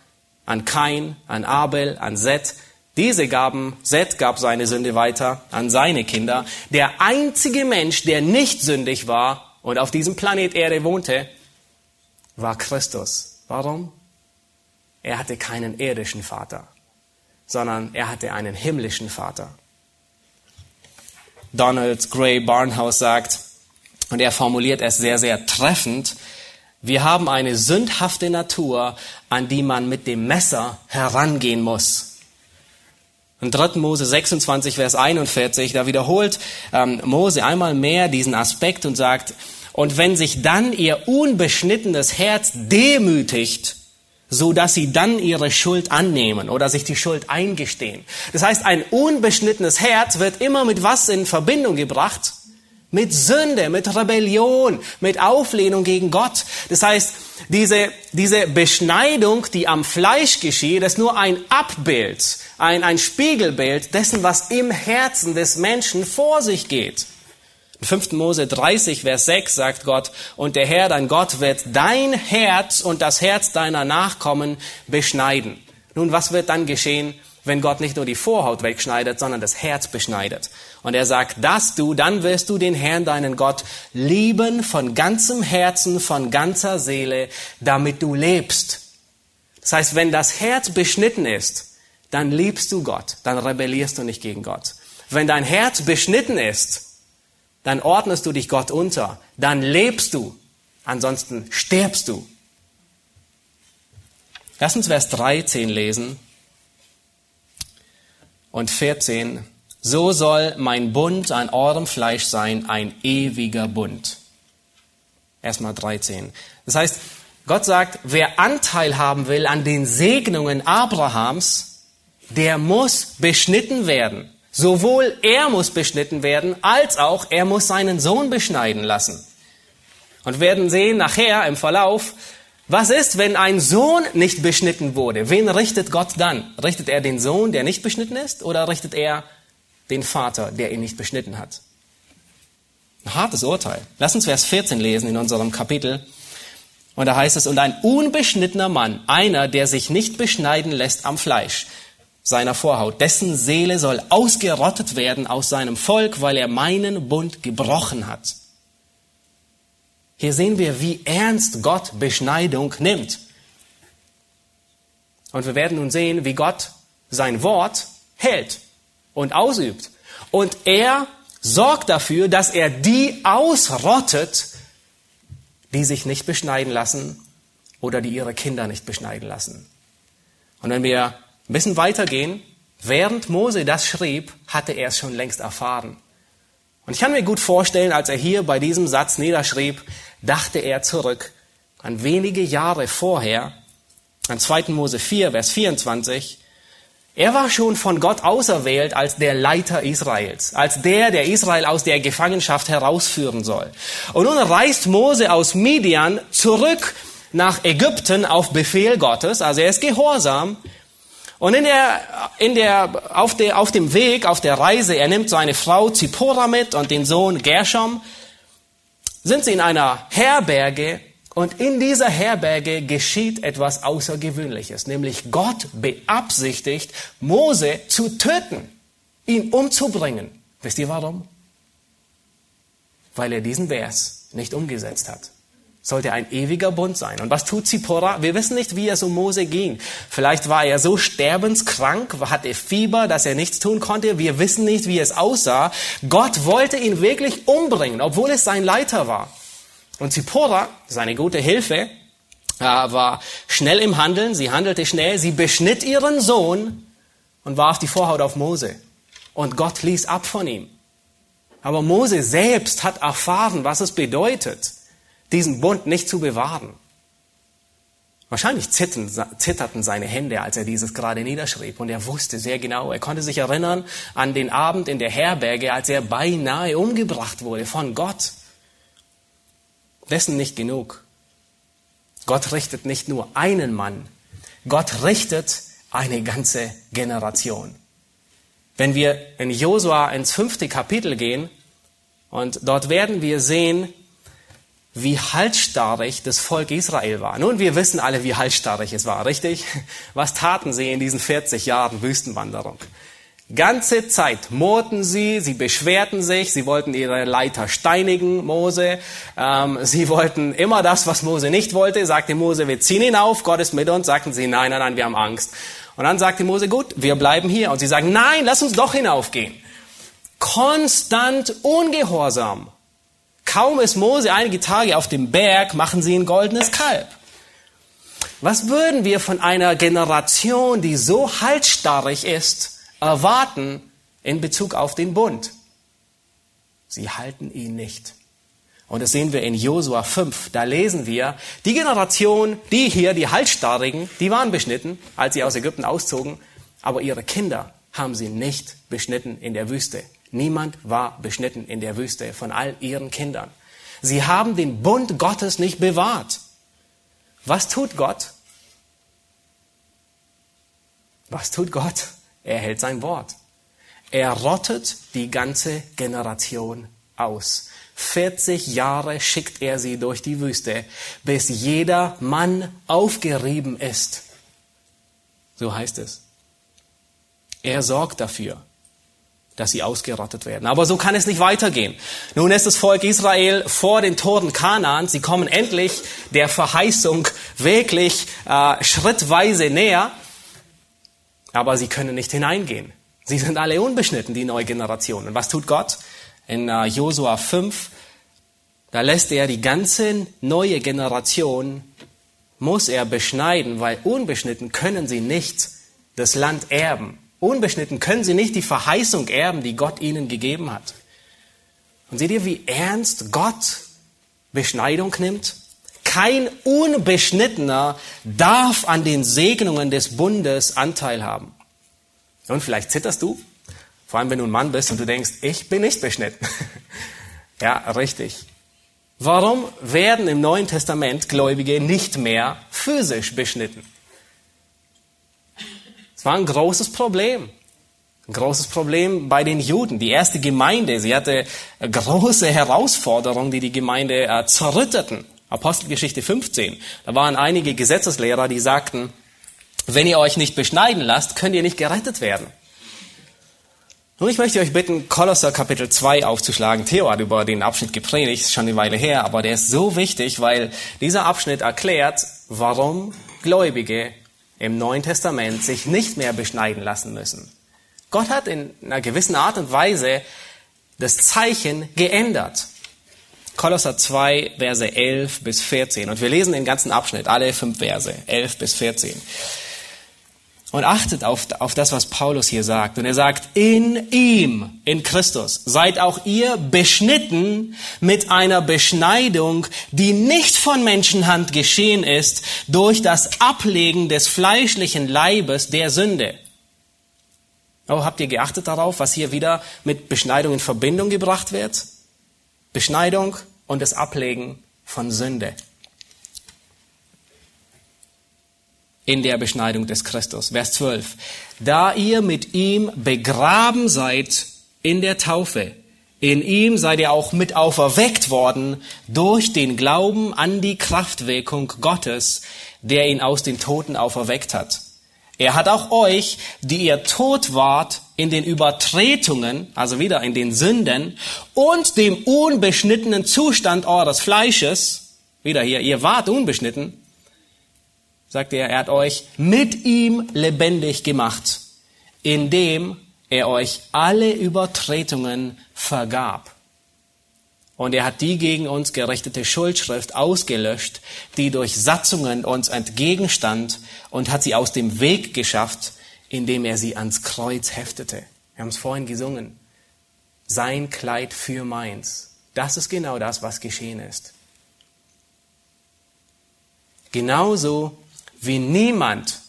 an Kain, an Abel, an Seth. Diese gaben, Seth gab seine Sünde weiter an seine Kinder. Der einzige Mensch, der nicht sündig war und auf diesem Planet Erde wohnte, war Christus. Warum? Er hatte keinen irdischen Vater, sondern er hatte einen himmlischen Vater. Donald Gray Barnhouse sagt, und er formuliert es sehr, sehr treffend, wir haben eine sündhafte Natur, an die man mit dem Messer herangehen muss. In 3. Mose 26, Vers 41, da wiederholt ähm, Mose einmal mehr diesen Aspekt und sagt, und wenn sich dann ihr unbeschnittenes Herz demütigt, so dass sie dann ihre Schuld annehmen oder sich die Schuld eingestehen. Das heißt, ein unbeschnittenes Herz wird immer mit was in Verbindung gebracht? Mit Sünde, mit Rebellion, mit Auflehnung gegen Gott. Das heißt, diese, diese Beschneidung, die am Fleisch geschieht, ist nur ein Abbild, ein, ein Spiegelbild dessen, was im Herzen des Menschen vor sich geht. In 5. Mose 30, Vers 6 sagt Gott, und der Herr, dein Gott, wird dein Herz und das Herz deiner Nachkommen beschneiden. Nun, was wird dann geschehen, wenn Gott nicht nur die Vorhaut wegschneidet, sondern das Herz beschneidet? Und er sagt, dass du, dann wirst du den Herrn, deinen Gott, lieben von ganzem Herzen, von ganzer Seele, damit du lebst. Das heißt, wenn das Herz beschnitten ist, dann liebst du Gott, dann rebellierst du nicht gegen Gott. Wenn dein Herz beschnitten ist, dann ordnest du dich Gott unter, dann lebst du, ansonsten stirbst du. Lass uns Vers 13 lesen und 14. So soll mein Bund an eurem Fleisch sein, ein ewiger Bund. Erstmal 13. Das heißt, Gott sagt, wer Anteil haben will an den Segnungen Abrahams, der muss beschnitten werden. Sowohl er muss beschnitten werden, als auch er muss seinen Sohn beschneiden lassen. Und werden sehen nachher im Verlauf, was ist, wenn ein Sohn nicht beschnitten wurde? Wen richtet Gott dann? Richtet er den Sohn, der nicht beschnitten ist, oder richtet er den Vater, der ihn nicht beschnitten hat? Ein hartes Urteil. Lass uns Vers 14 lesen in unserem Kapitel. Und da heißt es, und ein unbeschnittener Mann, einer, der sich nicht beschneiden lässt am Fleisch, seiner Vorhaut. Dessen Seele soll ausgerottet werden aus seinem Volk, weil er meinen Bund gebrochen hat. Hier sehen wir, wie ernst Gott Beschneidung nimmt. Und wir werden nun sehen, wie Gott sein Wort hält und ausübt. Und er sorgt dafür, dass er die ausrottet, die sich nicht beschneiden lassen oder die ihre Kinder nicht beschneiden lassen. Und wenn wir ein bisschen weitergehen. Während Mose das schrieb, hatte er es schon längst erfahren. Und ich kann mir gut vorstellen, als er hier bei diesem Satz niederschrieb, dachte er zurück an wenige Jahre vorher, an 2. Mose 4, Vers 24. Er war schon von Gott auserwählt als der Leiter Israels, als der, der Israel aus der Gefangenschaft herausführen soll. Und nun reist Mose aus Midian zurück nach Ägypten auf Befehl Gottes, also er ist gehorsam, und in der, in der, auf, der, auf dem Weg, auf der Reise, er nimmt seine Frau Zippora mit und den Sohn Gershom, sind sie in einer Herberge und in dieser Herberge geschieht etwas Außergewöhnliches, nämlich Gott beabsichtigt, Mose zu töten, ihn umzubringen. Wisst ihr warum? Weil er diesen Vers nicht umgesetzt hat sollte ein ewiger Bund sein. Und was tut Zippora? Wir wissen nicht, wie es um Mose ging. Vielleicht war er so sterbenskrank, hatte Fieber, dass er nichts tun konnte. Wir wissen nicht, wie es aussah. Gott wollte ihn wirklich umbringen, obwohl es sein Leiter war. Und Zippora, seine gute Hilfe, äh, war schnell im Handeln. Sie handelte schnell. Sie beschnitt ihren Sohn und warf die Vorhaut auf Mose. Und Gott ließ ab von ihm. Aber Mose selbst hat erfahren, was es bedeutet diesen Bund nicht zu bewahren. Wahrscheinlich zitterten seine Hände, als er dieses gerade niederschrieb. Und er wusste sehr genau, er konnte sich erinnern an den Abend in der Herberge, als er beinahe umgebracht wurde von Gott. Dessen nicht genug. Gott richtet nicht nur einen Mann, Gott richtet eine ganze Generation. Wenn wir in Josua ins fünfte Kapitel gehen, und dort werden wir sehen, wie halsstarrig das Volk Israel war. Nun, wir wissen alle, wie halsstarrig es war, richtig? Was taten sie in diesen 40 Jahren Wüstenwanderung? Ganze Zeit murrten sie, sie beschwerten sich, sie wollten ihre Leiter steinigen, Mose. Ähm, sie wollten immer das, was Mose nicht wollte. Sagte Mose, wir ziehen ihn auf, Gott ist mit uns. Sagten sie, nein, nein, nein, wir haben Angst. Und dann sagte Mose, gut, wir bleiben hier. Und sie sagen, nein, lass uns doch hinaufgehen. Konstant ungehorsam. Kaum ist Mose einige Tage auf dem Berg, machen sie ein goldenes Kalb. Was würden wir von einer Generation, die so halsstarrig ist, erwarten in Bezug auf den Bund? Sie halten ihn nicht. Und das sehen wir in Josua 5. Da lesen wir, die Generation, die hier, die Halsstarrigen, die waren beschnitten, als sie aus Ägypten auszogen, aber ihre Kinder haben sie nicht beschnitten in der Wüste. Niemand war beschnitten in der Wüste von all ihren Kindern. Sie haben den Bund Gottes nicht bewahrt. Was tut Gott? Was tut Gott? Er hält sein Wort. Er rottet die ganze Generation aus. 40 Jahre schickt er sie durch die Wüste, bis jeder Mann aufgerieben ist. So heißt es. Er sorgt dafür, dass sie ausgerottet werden. Aber so kann es nicht weitergehen. Nun ist das Volk Israel vor den Toren Kanaan. Sie kommen endlich der Verheißung wirklich äh, schrittweise näher. Aber sie können nicht hineingehen. Sie sind alle unbeschnitten, die neue Generation. Und was tut Gott? in uh, Josua 5, da lässt er die ganze neue Generation, muss er beschneiden, weil unbeschnitten können sie nicht das Land erben. Unbeschnitten können sie nicht die Verheißung erben, die Gott ihnen gegeben hat. Und seht ihr, wie ernst Gott Beschneidung nimmt? Kein Unbeschnittener darf an den Segnungen des Bundes Anteil haben. Und vielleicht zitterst du, vor allem, wenn du ein Mann bist und du denkst, ich bin nicht beschnitten. ja, richtig. Warum werden im Neuen Testament Gläubige nicht mehr physisch beschnitten? Es war ein großes Problem. Ein großes Problem bei den Juden. Die erste Gemeinde, sie hatte große Herausforderungen, die die Gemeinde äh, zerrütteten. Apostelgeschichte 15. Da waren einige Gesetzeslehrer, die sagten, wenn ihr euch nicht beschneiden lasst, könnt ihr nicht gerettet werden. Nun, ich möchte euch bitten, Kolosser Kapitel 2 aufzuschlagen. Theo hat über den Abschnitt gepredigt, ist schon eine Weile her, aber der ist so wichtig, weil dieser Abschnitt erklärt, warum Gläubige im Neuen Testament sich nicht mehr beschneiden lassen müssen. Gott hat in einer gewissen Art und Weise das Zeichen geändert. Kolosser 2, Verse 11 bis 14. Und wir lesen den ganzen Abschnitt, alle fünf Verse, 11 bis 14. Und achtet auf, auf das, was Paulus hier sagt. Und er sagt, in ihm, in Christus, seid auch ihr beschnitten mit einer Beschneidung, die nicht von Menschenhand geschehen ist, durch das Ablegen des fleischlichen Leibes der Sünde. Oh, habt ihr geachtet darauf, was hier wieder mit Beschneidung in Verbindung gebracht wird? Beschneidung und das Ablegen von Sünde. In der Beschneidung des Christus. Vers 12. Da ihr mit ihm begraben seid in der Taufe, in ihm seid ihr auch mit auferweckt worden durch den Glauben an die Kraftwirkung Gottes, der ihn aus den Toten auferweckt hat. Er hat auch euch, die ihr tot wart in den Übertretungen, also wieder in den Sünden und dem unbeschnittenen Zustand eures Fleisches, wieder hier, ihr wart unbeschnitten, sagt er, er hat euch mit ihm lebendig gemacht, indem er euch alle Übertretungen vergab. Und er hat die gegen uns gerichtete Schuldschrift ausgelöscht, die durch Satzungen uns entgegenstand und hat sie aus dem Weg geschafft, indem er sie ans Kreuz heftete. Wir haben es vorhin gesungen. Sein Kleid für meins. Das ist genau das, was geschehen ist. Genauso wie niemand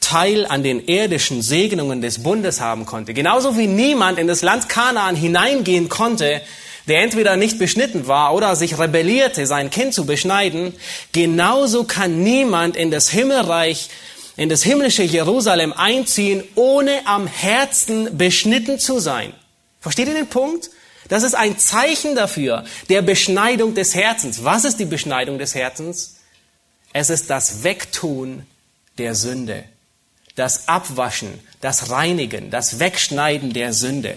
Teil an den irdischen Segnungen des Bundes haben konnte. Genauso wie niemand in das Land Kanaan hineingehen konnte, der entweder nicht beschnitten war oder sich rebellierte, sein Kind zu beschneiden, genauso kann niemand in das Himmelreich in das himmlische Jerusalem einziehen, ohne am Herzen beschnitten zu sein. Versteht ihr den Punkt? Das ist ein Zeichen dafür, der Beschneidung des Herzens. Was ist die Beschneidung des Herzens? Es ist das Wegtun der Sünde, das Abwaschen, das Reinigen, das Wegschneiden der Sünde.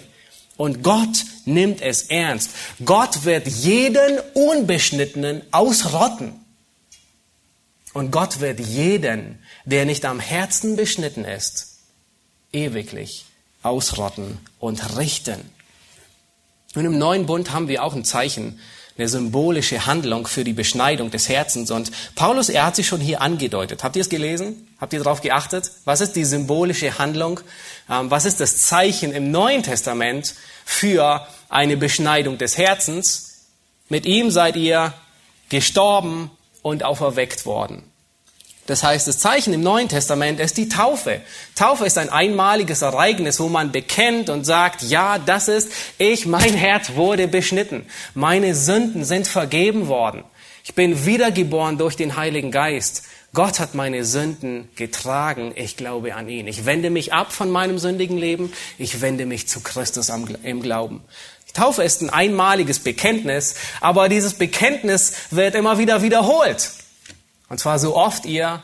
Und Gott nimmt es ernst. Gott wird jeden Unbeschnittenen ausrotten. Und Gott wird jeden, der nicht am Herzen beschnitten ist, ewiglich ausrotten und richten. Und im neuen Bund haben wir auch ein Zeichen, eine symbolische Handlung für die Beschneidung des Herzens. Und Paulus, er hat sich schon hier angedeutet. Habt ihr es gelesen? Habt ihr darauf geachtet? Was ist die symbolische Handlung? Ähm, was ist das Zeichen im Neuen Testament für eine Beschneidung des Herzens? Mit ihm seid ihr gestorben und auferweckt worden. Das heißt, das Zeichen im Neuen Testament ist die Taufe. Taufe ist ein einmaliges Ereignis, wo man bekennt und sagt, ja, das ist ich, mein Herz wurde beschnitten. Meine Sünden sind vergeben worden. Ich bin wiedergeboren durch den Heiligen Geist. Gott hat meine Sünden getragen. Ich glaube an ihn. Ich wende mich ab von meinem sündigen Leben. Ich wende mich zu Christus im Glauben. Taufe ist ein einmaliges Bekenntnis, aber dieses Bekenntnis wird immer wieder wiederholt. Und zwar so oft ihr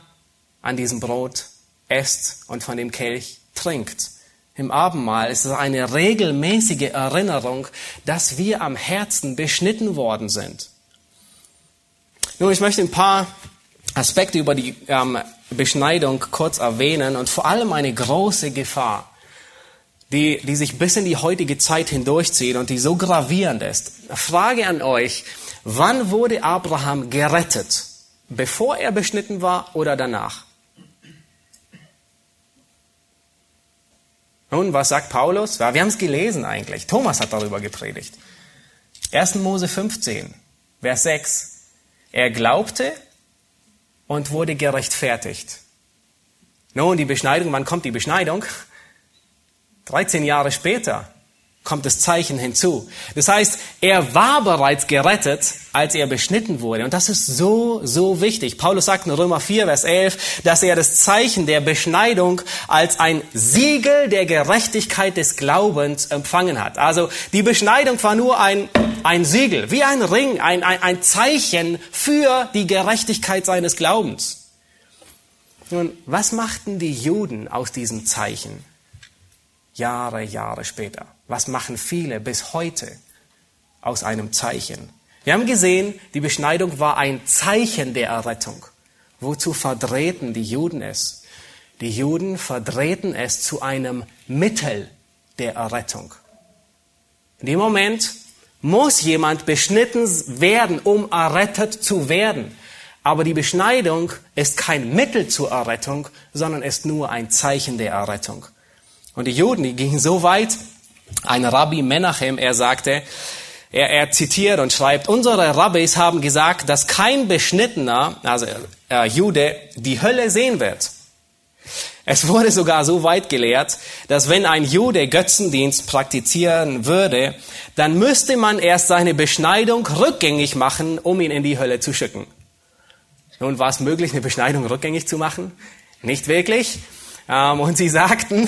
an diesem Brot esst und von dem Kelch trinkt. Im Abendmahl ist es eine regelmäßige Erinnerung, dass wir am Herzen beschnitten worden sind. Nun, ich möchte ein paar Aspekte über die ähm, Beschneidung kurz erwähnen und vor allem eine große Gefahr, die, die sich bis in die heutige Zeit hindurchzieht und die so gravierend ist. Frage an euch, wann wurde Abraham gerettet? Bevor er beschnitten war oder danach? Nun, was sagt Paulus? Ja, wir haben es gelesen eigentlich. Thomas hat darüber gepredigt. 1. Mose 15, Vers 6. Er glaubte und wurde gerechtfertigt. Nun, die Beschneidung, wann kommt die Beschneidung? 13 Jahre später kommt das Zeichen hinzu. Das heißt, er war bereits gerettet, als er beschnitten wurde. Und das ist so, so wichtig. Paulus sagt in Römer 4, Vers 11, dass er das Zeichen der Beschneidung als ein Siegel der Gerechtigkeit des Glaubens empfangen hat. Also die Beschneidung war nur ein, ein Siegel, wie ein Ring, ein, ein, ein Zeichen für die Gerechtigkeit seines Glaubens. Nun, was machten die Juden aus diesem Zeichen? Jahre, Jahre später. Was machen viele bis heute aus einem Zeichen? Wir haben gesehen, die Beschneidung war ein Zeichen der Errettung. Wozu verdrehten die Juden es? Die Juden verdrehten es zu einem Mittel der Errettung. In dem Moment muss jemand beschnitten werden, um errettet zu werden. Aber die Beschneidung ist kein Mittel zur Errettung, sondern ist nur ein Zeichen der Errettung. Und die Juden, die gingen so weit, ein Rabbi Menachem, er sagte, er, er zitiert und schreibt, unsere Rabbis haben gesagt, dass kein Beschnittener, also äh, Jude, die Hölle sehen wird. Es wurde sogar so weit gelehrt, dass wenn ein Jude Götzendienst praktizieren würde, dann müsste man erst seine Beschneidung rückgängig machen, um ihn in die Hölle zu schicken. Nun war es möglich, eine Beschneidung rückgängig zu machen? Nicht wirklich. Ähm, und sie sagten,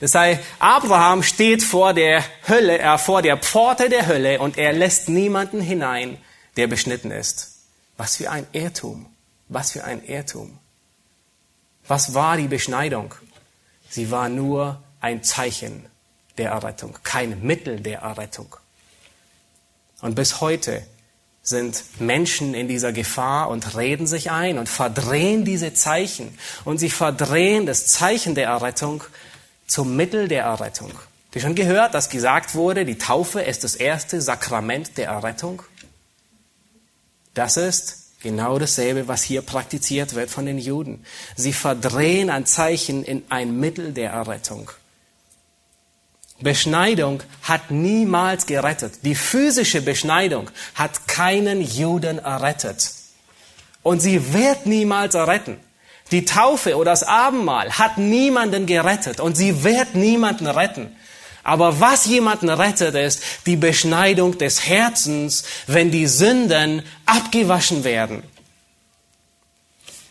das heißt, Abraham steht vor der Hölle, äh, vor der Pforte der Hölle und er lässt niemanden hinein, der beschnitten ist. Was für ein Irrtum. Was für ein Irrtum. Was war die Beschneidung? Sie war nur ein Zeichen der Errettung, kein Mittel der Errettung. Und bis heute sind Menschen in dieser Gefahr und reden sich ein und verdrehen diese Zeichen. Und sie verdrehen das Zeichen der Errettung zum Mittel der Errettung. Ihr schon gehört, dass gesagt wurde, die Taufe ist das erste Sakrament der Errettung? Das ist genau dasselbe, was hier praktiziert wird von den Juden. Sie verdrehen ein Zeichen in ein Mittel der Errettung. Beschneidung hat niemals gerettet. Die physische Beschneidung hat keinen Juden errettet. Und sie wird niemals erretten. Die Taufe oder das Abendmahl hat niemanden gerettet und sie wird niemanden retten. Aber was jemanden rettet, ist die Beschneidung des Herzens, wenn die Sünden abgewaschen werden.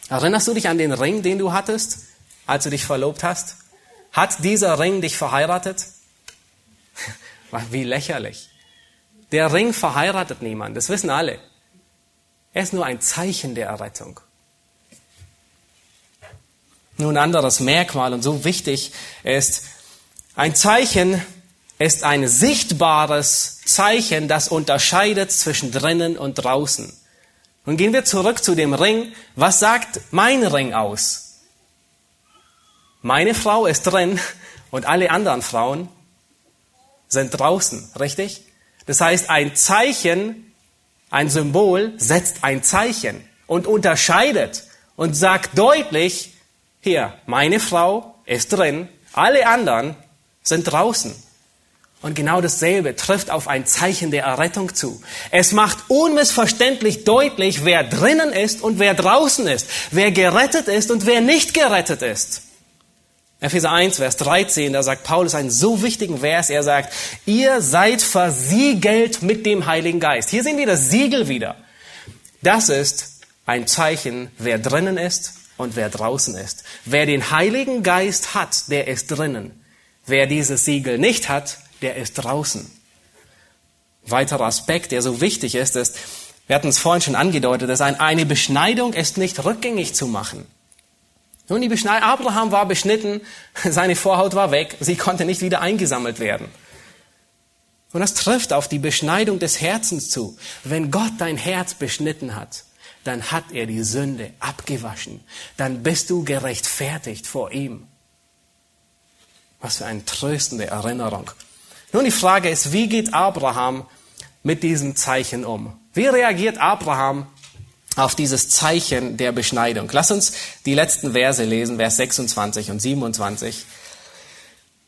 Erinnerst du dich an den Ring, den du hattest? als du dich verlobt hast? Hat dieser Ring dich verheiratet? Wie lächerlich. Der Ring verheiratet niemand, das wissen alle. Er ist nur ein Zeichen der Errettung. Nun ein anderes Merkmal und so wichtig ist, ein Zeichen ist ein sichtbares Zeichen, das unterscheidet zwischen drinnen und draußen. Nun gehen wir zurück zu dem Ring. Was sagt mein Ring aus? Meine Frau ist drin und alle anderen Frauen sind draußen, richtig? Das heißt, ein Zeichen, ein Symbol setzt ein Zeichen und unterscheidet und sagt deutlich, hier, meine Frau ist drin, alle anderen sind draußen. Und genau dasselbe trifft auf ein Zeichen der Errettung zu. Es macht unmissverständlich deutlich, wer drinnen ist und wer draußen ist, wer gerettet ist und wer nicht gerettet ist. Epheser 1, Vers 13, da sagt Paulus einen so wichtigen Vers. Er sagt, ihr seid versiegelt mit dem Heiligen Geist. Hier sehen wir das Siegel wieder. Das ist ein Zeichen, wer drinnen ist und wer draußen ist. Wer den Heiligen Geist hat, der ist drinnen. Wer dieses Siegel nicht hat, der ist draußen. Weiterer Aspekt, der so wichtig ist, ist, wir hatten es vorhin schon angedeutet, dass eine Beschneidung ist nicht rückgängig zu machen. Nun, die Beschneidung, Abraham war beschnitten, seine Vorhaut war weg, sie konnte nicht wieder eingesammelt werden. Und das trifft auf die Beschneidung des Herzens zu. Wenn Gott dein Herz beschnitten hat, dann hat er die Sünde abgewaschen. Dann bist du gerechtfertigt vor ihm. Was für eine tröstende Erinnerung. Nun, die Frage ist, wie geht Abraham mit diesem Zeichen um? Wie reagiert Abraham auf dieses Zeichen der Beschneidung? Lass uns die letzten Verse lesen, Vers 26 und 27.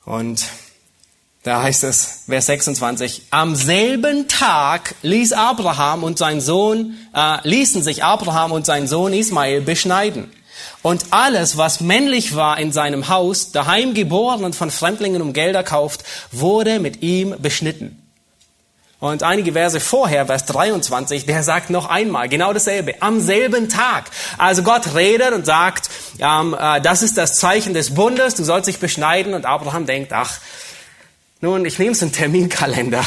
Und da heißt es, Vers 26, am selben Tag ließ Abraham und sein Sohn, äh, ließen sich Abraham und sein Sohn Ismael beschneiden. Und alles, was männlich war in seinem Haus, daheim geboren und von Fremdlingen um Gelder kauft, wurde mit ihm beschnitten. Und einige Verse vorher, Vers 23, der sagt noch einmal genau dasselbe, am selben Tag. Also Gott redet und sagt, ähm, äh, das ist das Zeichen des Bundes, du sollst dich beschneiden. Und Abraham denkt, ach, nun, ich nehme es in Terminkalender.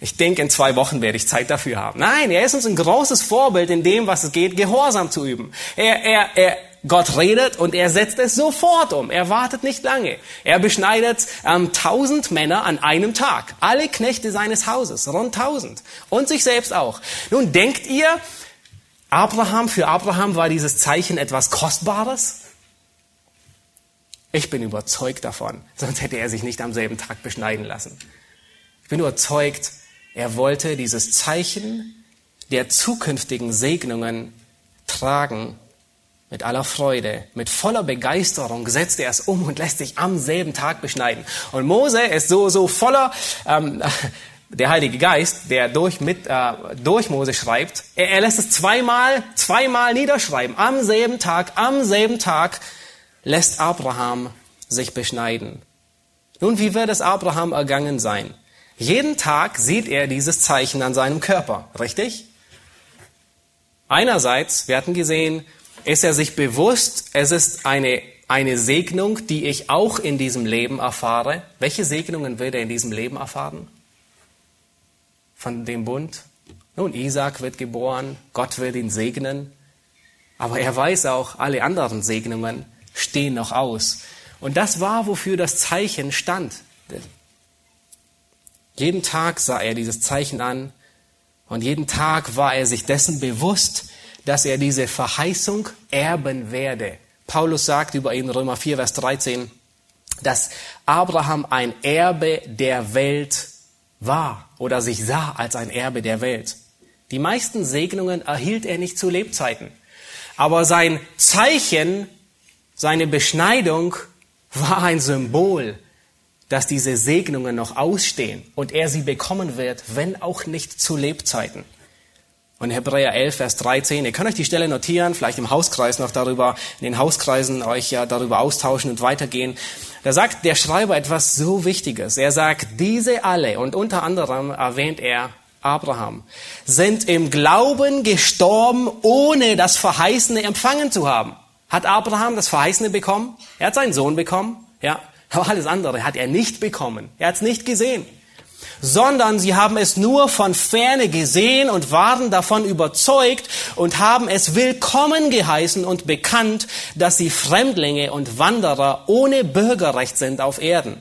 Ich denke, in zwei Wochen werde ich Zeit dafür haben. Nein, er ist uns ein großes Vorbild in dem, was es geht, Gehorsam zu üben. Er, er, er, Gott redet und er setzt es sofort um. Er wartet nicht lange. Er beschneidet ähm, tausend Männer an einem Tag. Alle Knechte seines Hauses, rund tausend. Und sich selbst auch. Nun denkt ihr, Abraham, für Abraham war dieses Zeichen etwas Kostbares? Ich bin überzeugt davon, sonst hätte er sich nicht am selben Tag beschneiden lassen. Ich bin überzeugt, er wollte dieses Zeichen der zukünftigen Segnungen tragen mit aller Freude, mit voller Begeisterung setzt er es um und lässt sich am selben Tag beschneiden. Und Mose ist so, so voller, ähm, der Heilige Geist, der durch, mit, äh, durch Mose schreibt, er, er lässt es zweimal, zweimal niederschreiben. Am selben Tag, am selben Tag lässt Abraham sich beschneiden. Nun, wie wird es Abraham ergangen sein? Jeden Tag sieht er dieses Zeichen an seinem Körper, richtig? Einerseits, wir hatten gesehen, ist er sich bewusst, es ist eine, eine Segnung, die ich auch in diesem Leben erfahre. Welche Segnungen wird er in diesem Leben erfahren? Von dem Bund? Nun, Isaac wird geboren, Gott wird ihn segnen, aber er weiß auch, alle anderen Segnungen stehen noch aus. Und das war, wofür das Zeichen stand. Jeden Tag sah er dieses Zeichen an und jeden Tag war er sich dessen bewusst, dass er diese Verheißung erben werde. Paulus sagt über ihn, Römer 4, Vers 13, dass Abraham ein Erbe der Welt war oder sich sah als ein Erbe der Welt. Die meisten Segnungen erhielt er nicht zu Lebzeiten. Aber sein Zeichen, seine Beschneidung war ein Symbol, dass diese Segnungen noch ausstehen und er sie bekommen wird, wenn auch nicht zu Lebzeiten. Und Hebräer 11, Vers 13, ihr könnt euch die Stelle notieren, vielleicht im Hauskreis noch darüber, in den Hauskreisen euch ja darüber austauschen und weitergehen. Da sagt der Schreiber etwas so Wichtiges. Er sagt, diese alle, und unter anderem erwähnt er Abraham, sind im Glauben gestorben, ohne das Verheißene empfangen zu haben. Hat Abraham das Verheißene bekommen? Er hat seinen Sohn bekommen, ja. Aber alles andere hat er nicht bekommen. Er hat es nicht gesehen. Sondern sie haben es nur von ferne gesehen und waren davon überzeugt und haben es willkommen geheißen und bekannt, dass sie Fremdlinge und Wanderer ohne Bürgerrecht sind auf Erden.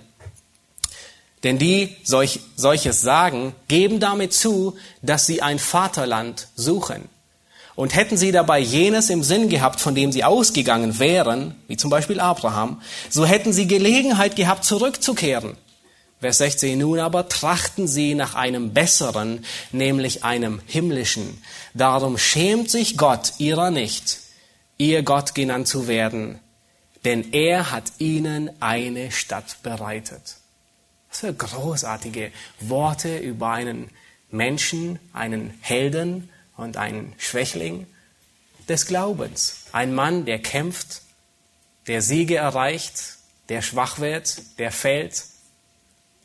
Denn die solch, solches sagen, geben damit zu, dass sie ein Vaterland suchen. Und hätten sie dabei jenes im Sinn gehabt, von dem sie ausgegangen wären, wie zum Beispiel Abraham, so hätten sie Gelegenheit gehabt, zurückzukehren. Vers 16, nun aber trachten sie nach einem besseren, nämlich einem himmlischen. Darum schämt sich Gott ihrer nicht, ihr Gott genannt zu werden, denn er hat ihnen eine Stadt bereitet. Was für großartige Worte über einen Menschen, einen Helden und einen Schwächling des Glaubens. Ein Mann, der kämpft, der Siege erreicht, der schwach wird, der fällt.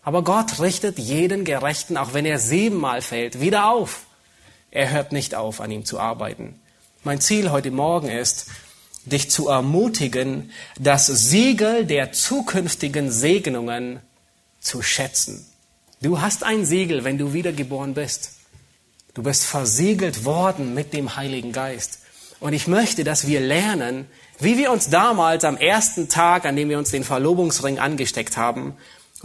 Aber Gott richtet jeden Gerechten, auch wenn er siebenmal fällt, wieder auf. Er hört nicht auf, an ihm zu arbeiten. Mein Ziel heute Morgen ist, dich zu ermutigen, das Siegel der zukünftigen Segnungen zu schätzen. Du hast ein Siegel, wenn du wiedergeboren bist. Du bist versiegelt worden mit dem Heiligen Geist. Und ich möchte, dass wir lernen, wie wir uns damals am ersten Tag, an dem wir uns den Verlobungsring angesteckt haben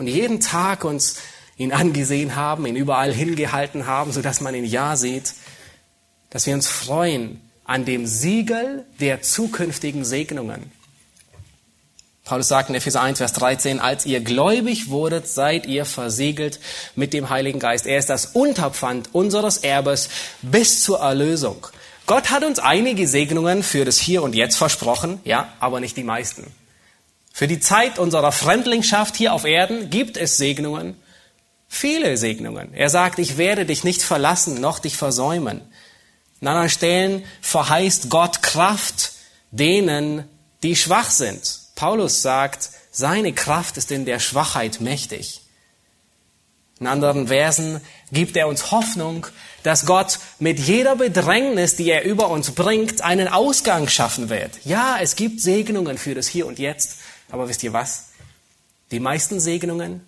und jeden Tag uns ihn angesehen haben, ihn überall hingehalten haben, sodass man ihn ja sieht, dass wir uns freuen an dem Siegel der zukünftigen Segnungen. Paulus sagt in Epheser 1, Vers 13, als ihr gläubig wurdet, seid ihr versiegelt mit dem Heiligen Geist. Er ist das Unterpfand unseres Erbes bis zur Erlösung. Gott hat uns einige Segnungen für das Hier und Jetzt versprochen, ja, aber nicht die meisten. Für die Zeit unserer Fremdlingschaft hier auf Erden gibt es Segnungen, viele Segnungen. Er sagt, ich werde dich nicht verlassen, noch dich versäumen. An anderen Stellen verheißt Gott Kraft denen, die schwach sind. Paulus sagt, seine Kraft ist in der Schwachheit mächtig. In anderen Versen gibt er uns Hoffnung, dass Gott mit jeder Bedrängnis, die er über uns bringt, einen Ausgang schaffen wird. Ja, es gibt Segnungen für das Hier und Jetzt, aber wisst ihr was? Die meisten Segnungen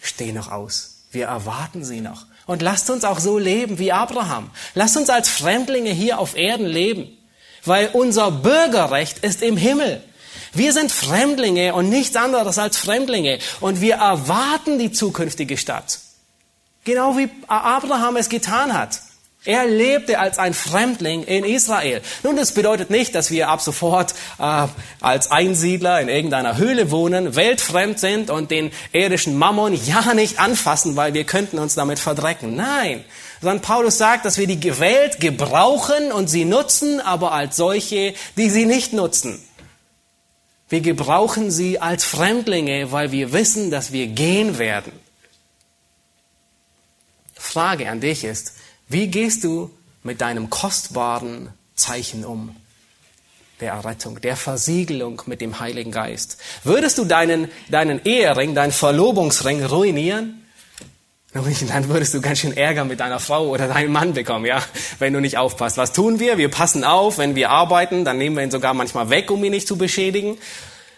stehen noch aus. Wir erwarten sie noch. Und lasst uns auch so leben wie Abraham. Lasst uns als Fremdlinge hier auf Erden leben, weil unser Bürgerrecht ist im Himmel. Wir sind Fremdlinge und nichts anderes als Fremdlinge. Und wir erwarten die zukünftige Stadt. Genau wie Abraham es getan hat. Er lebte als ein Fremdling in Israel. Nun, das bedeutet nicht, dass wir ab sofort äh, als Einsiedler in irgendeiner Höhle wohnen, weltfremd sind und den irdischen Mammon ja nicht anfassen, weil wir könnten uns damit verdrecken. Nein, sondern Paulus sagt, dass wir die Welt gebrauchen und sie nutzen, aber als solche, die sie nicht nutzen. Wir gebrauchen sie als Fremdlinge, weil wir wissen, dass wir gehen werden. Frage an dich ist, wie gehst du mit deinem kostbaren Zeichen um? Der Errettung, der Versiegelung mit dem Heiligen Geist. Würdest du deinen, deinen Ehering, deinen Verlobungsring ruinieren? Dann würdest du ganz schön Ärger mit deiner Frau oder deinem Mann bekommen, ja, wenn du nicht aufpasst. Was tun wir? Wir passen auf, wenn wir arbeiten, dann nehmen wir ihn sogar manchmal weg, um ihn nicht zu beschädigen.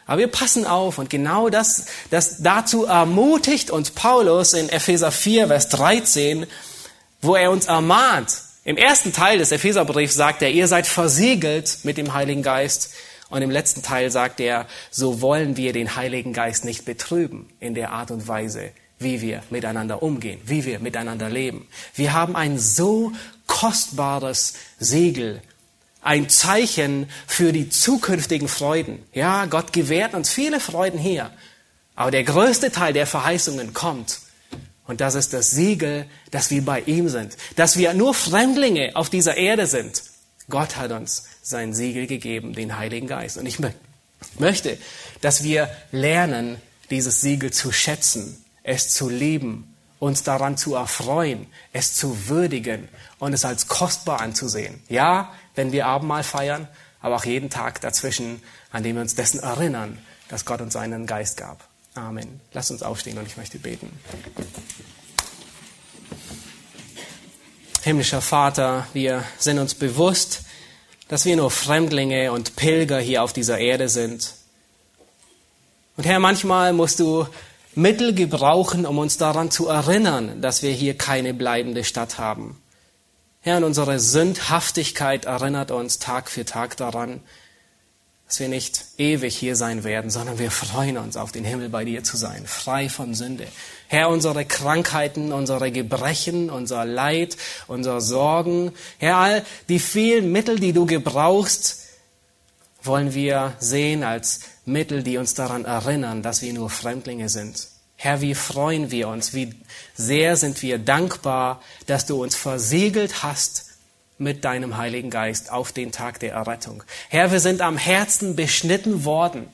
Aber wir passen auf und genau das, das dazu ermutigt uns Paulus in Epheser 4, Vers 13, wo er uns ermahnt. Im ersten Teil des Epheserbriefs sagt er, ihr seid versiegelt mit dem Heiligen Geist. Und im letzten Teil sagt er, so wollen wir den Heiligen Geist nicht betrüben in der Art und Weise, wie wir miteinander umgehen, wie wir miteinander leben. Wir haben ein so kostbares Siegel, ein Zeichen für die zukünftigen Freuden. Ja, Gott gewährt uns viele Freuden hier, aber der größte Teil der Verheißungen kommt. Und das ist das Siegel, dass wir bei ihm sind, dass wir nur Fremdlinge auf dieser Erde sind. Gott hat uns sein Siegel gegeben, den Heiligen Geist. Und ich möchte, dass wir lernen, dieses Siegel zu schätzen es zu lieben, uns daran zu erfreuen, es zu würdigen und es als kostbar anzusehen. Ja, wenn wir Abendmahl feiern, aber auch jeden Tag dazwischen, an dem wir uns dessen erinnern, dass Gott uns seinen Geist gab. Amen. Lass uns aufstehen und ich möchte beten. Himmlischer Vater, wir sind uns bewusst, dass wir nur Fremdlinge und Pilger hier auf dieser Erde sind. Und Herr, manchmal musst du Mittel gebrauchen, um uns daran zu erinnern, dass wir hier keine bleibende Stadt haben. Herr, und unsere Sündhaftigkeit erinnert uns Tag für Tag daran, dass wir nicht ewig hier sein werden, sondern wir freuen uns auf den Himmel bei dir zu sein, frei von Sünde. Herr, unsere Krankheiten, unsere Gebrechen, unser Leid, unsere Sorgen, Herr, all die vielen Mittel, die du gebrauchst, wollen wir sehen als Mittel, die uns daran erinnern, dass wir nur Fremdlinge sind. Herr, wie freuen wir uns, wie sehr sind wir dankbar, dass du uns versiegelt hast mit deinem Heiligen Geist auf den Tag der Errettung. Herr, wir sind am Herzen beschnitten worden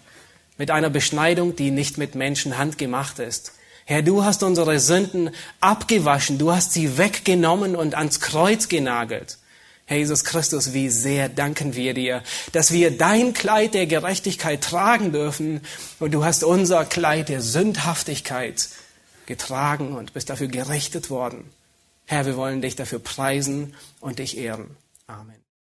mit einer Beschneidung, die nicht mit Menschenhand gemacht ist. Herr, du hast unsere Sünden abgewaschen, du hast sie weggenommen und ans Kreuz genagelt. Herr Jesus Christus, wie sehr danken wir dir, dass wir dein Kleid der Gerechtigkeit tragen dürfen und du hast unser Kleid der Sündhaftigkeit getragen und bist dafür gerichtet worden. Herr, wir wollen dich dafür preisen und dich ehren. Amen.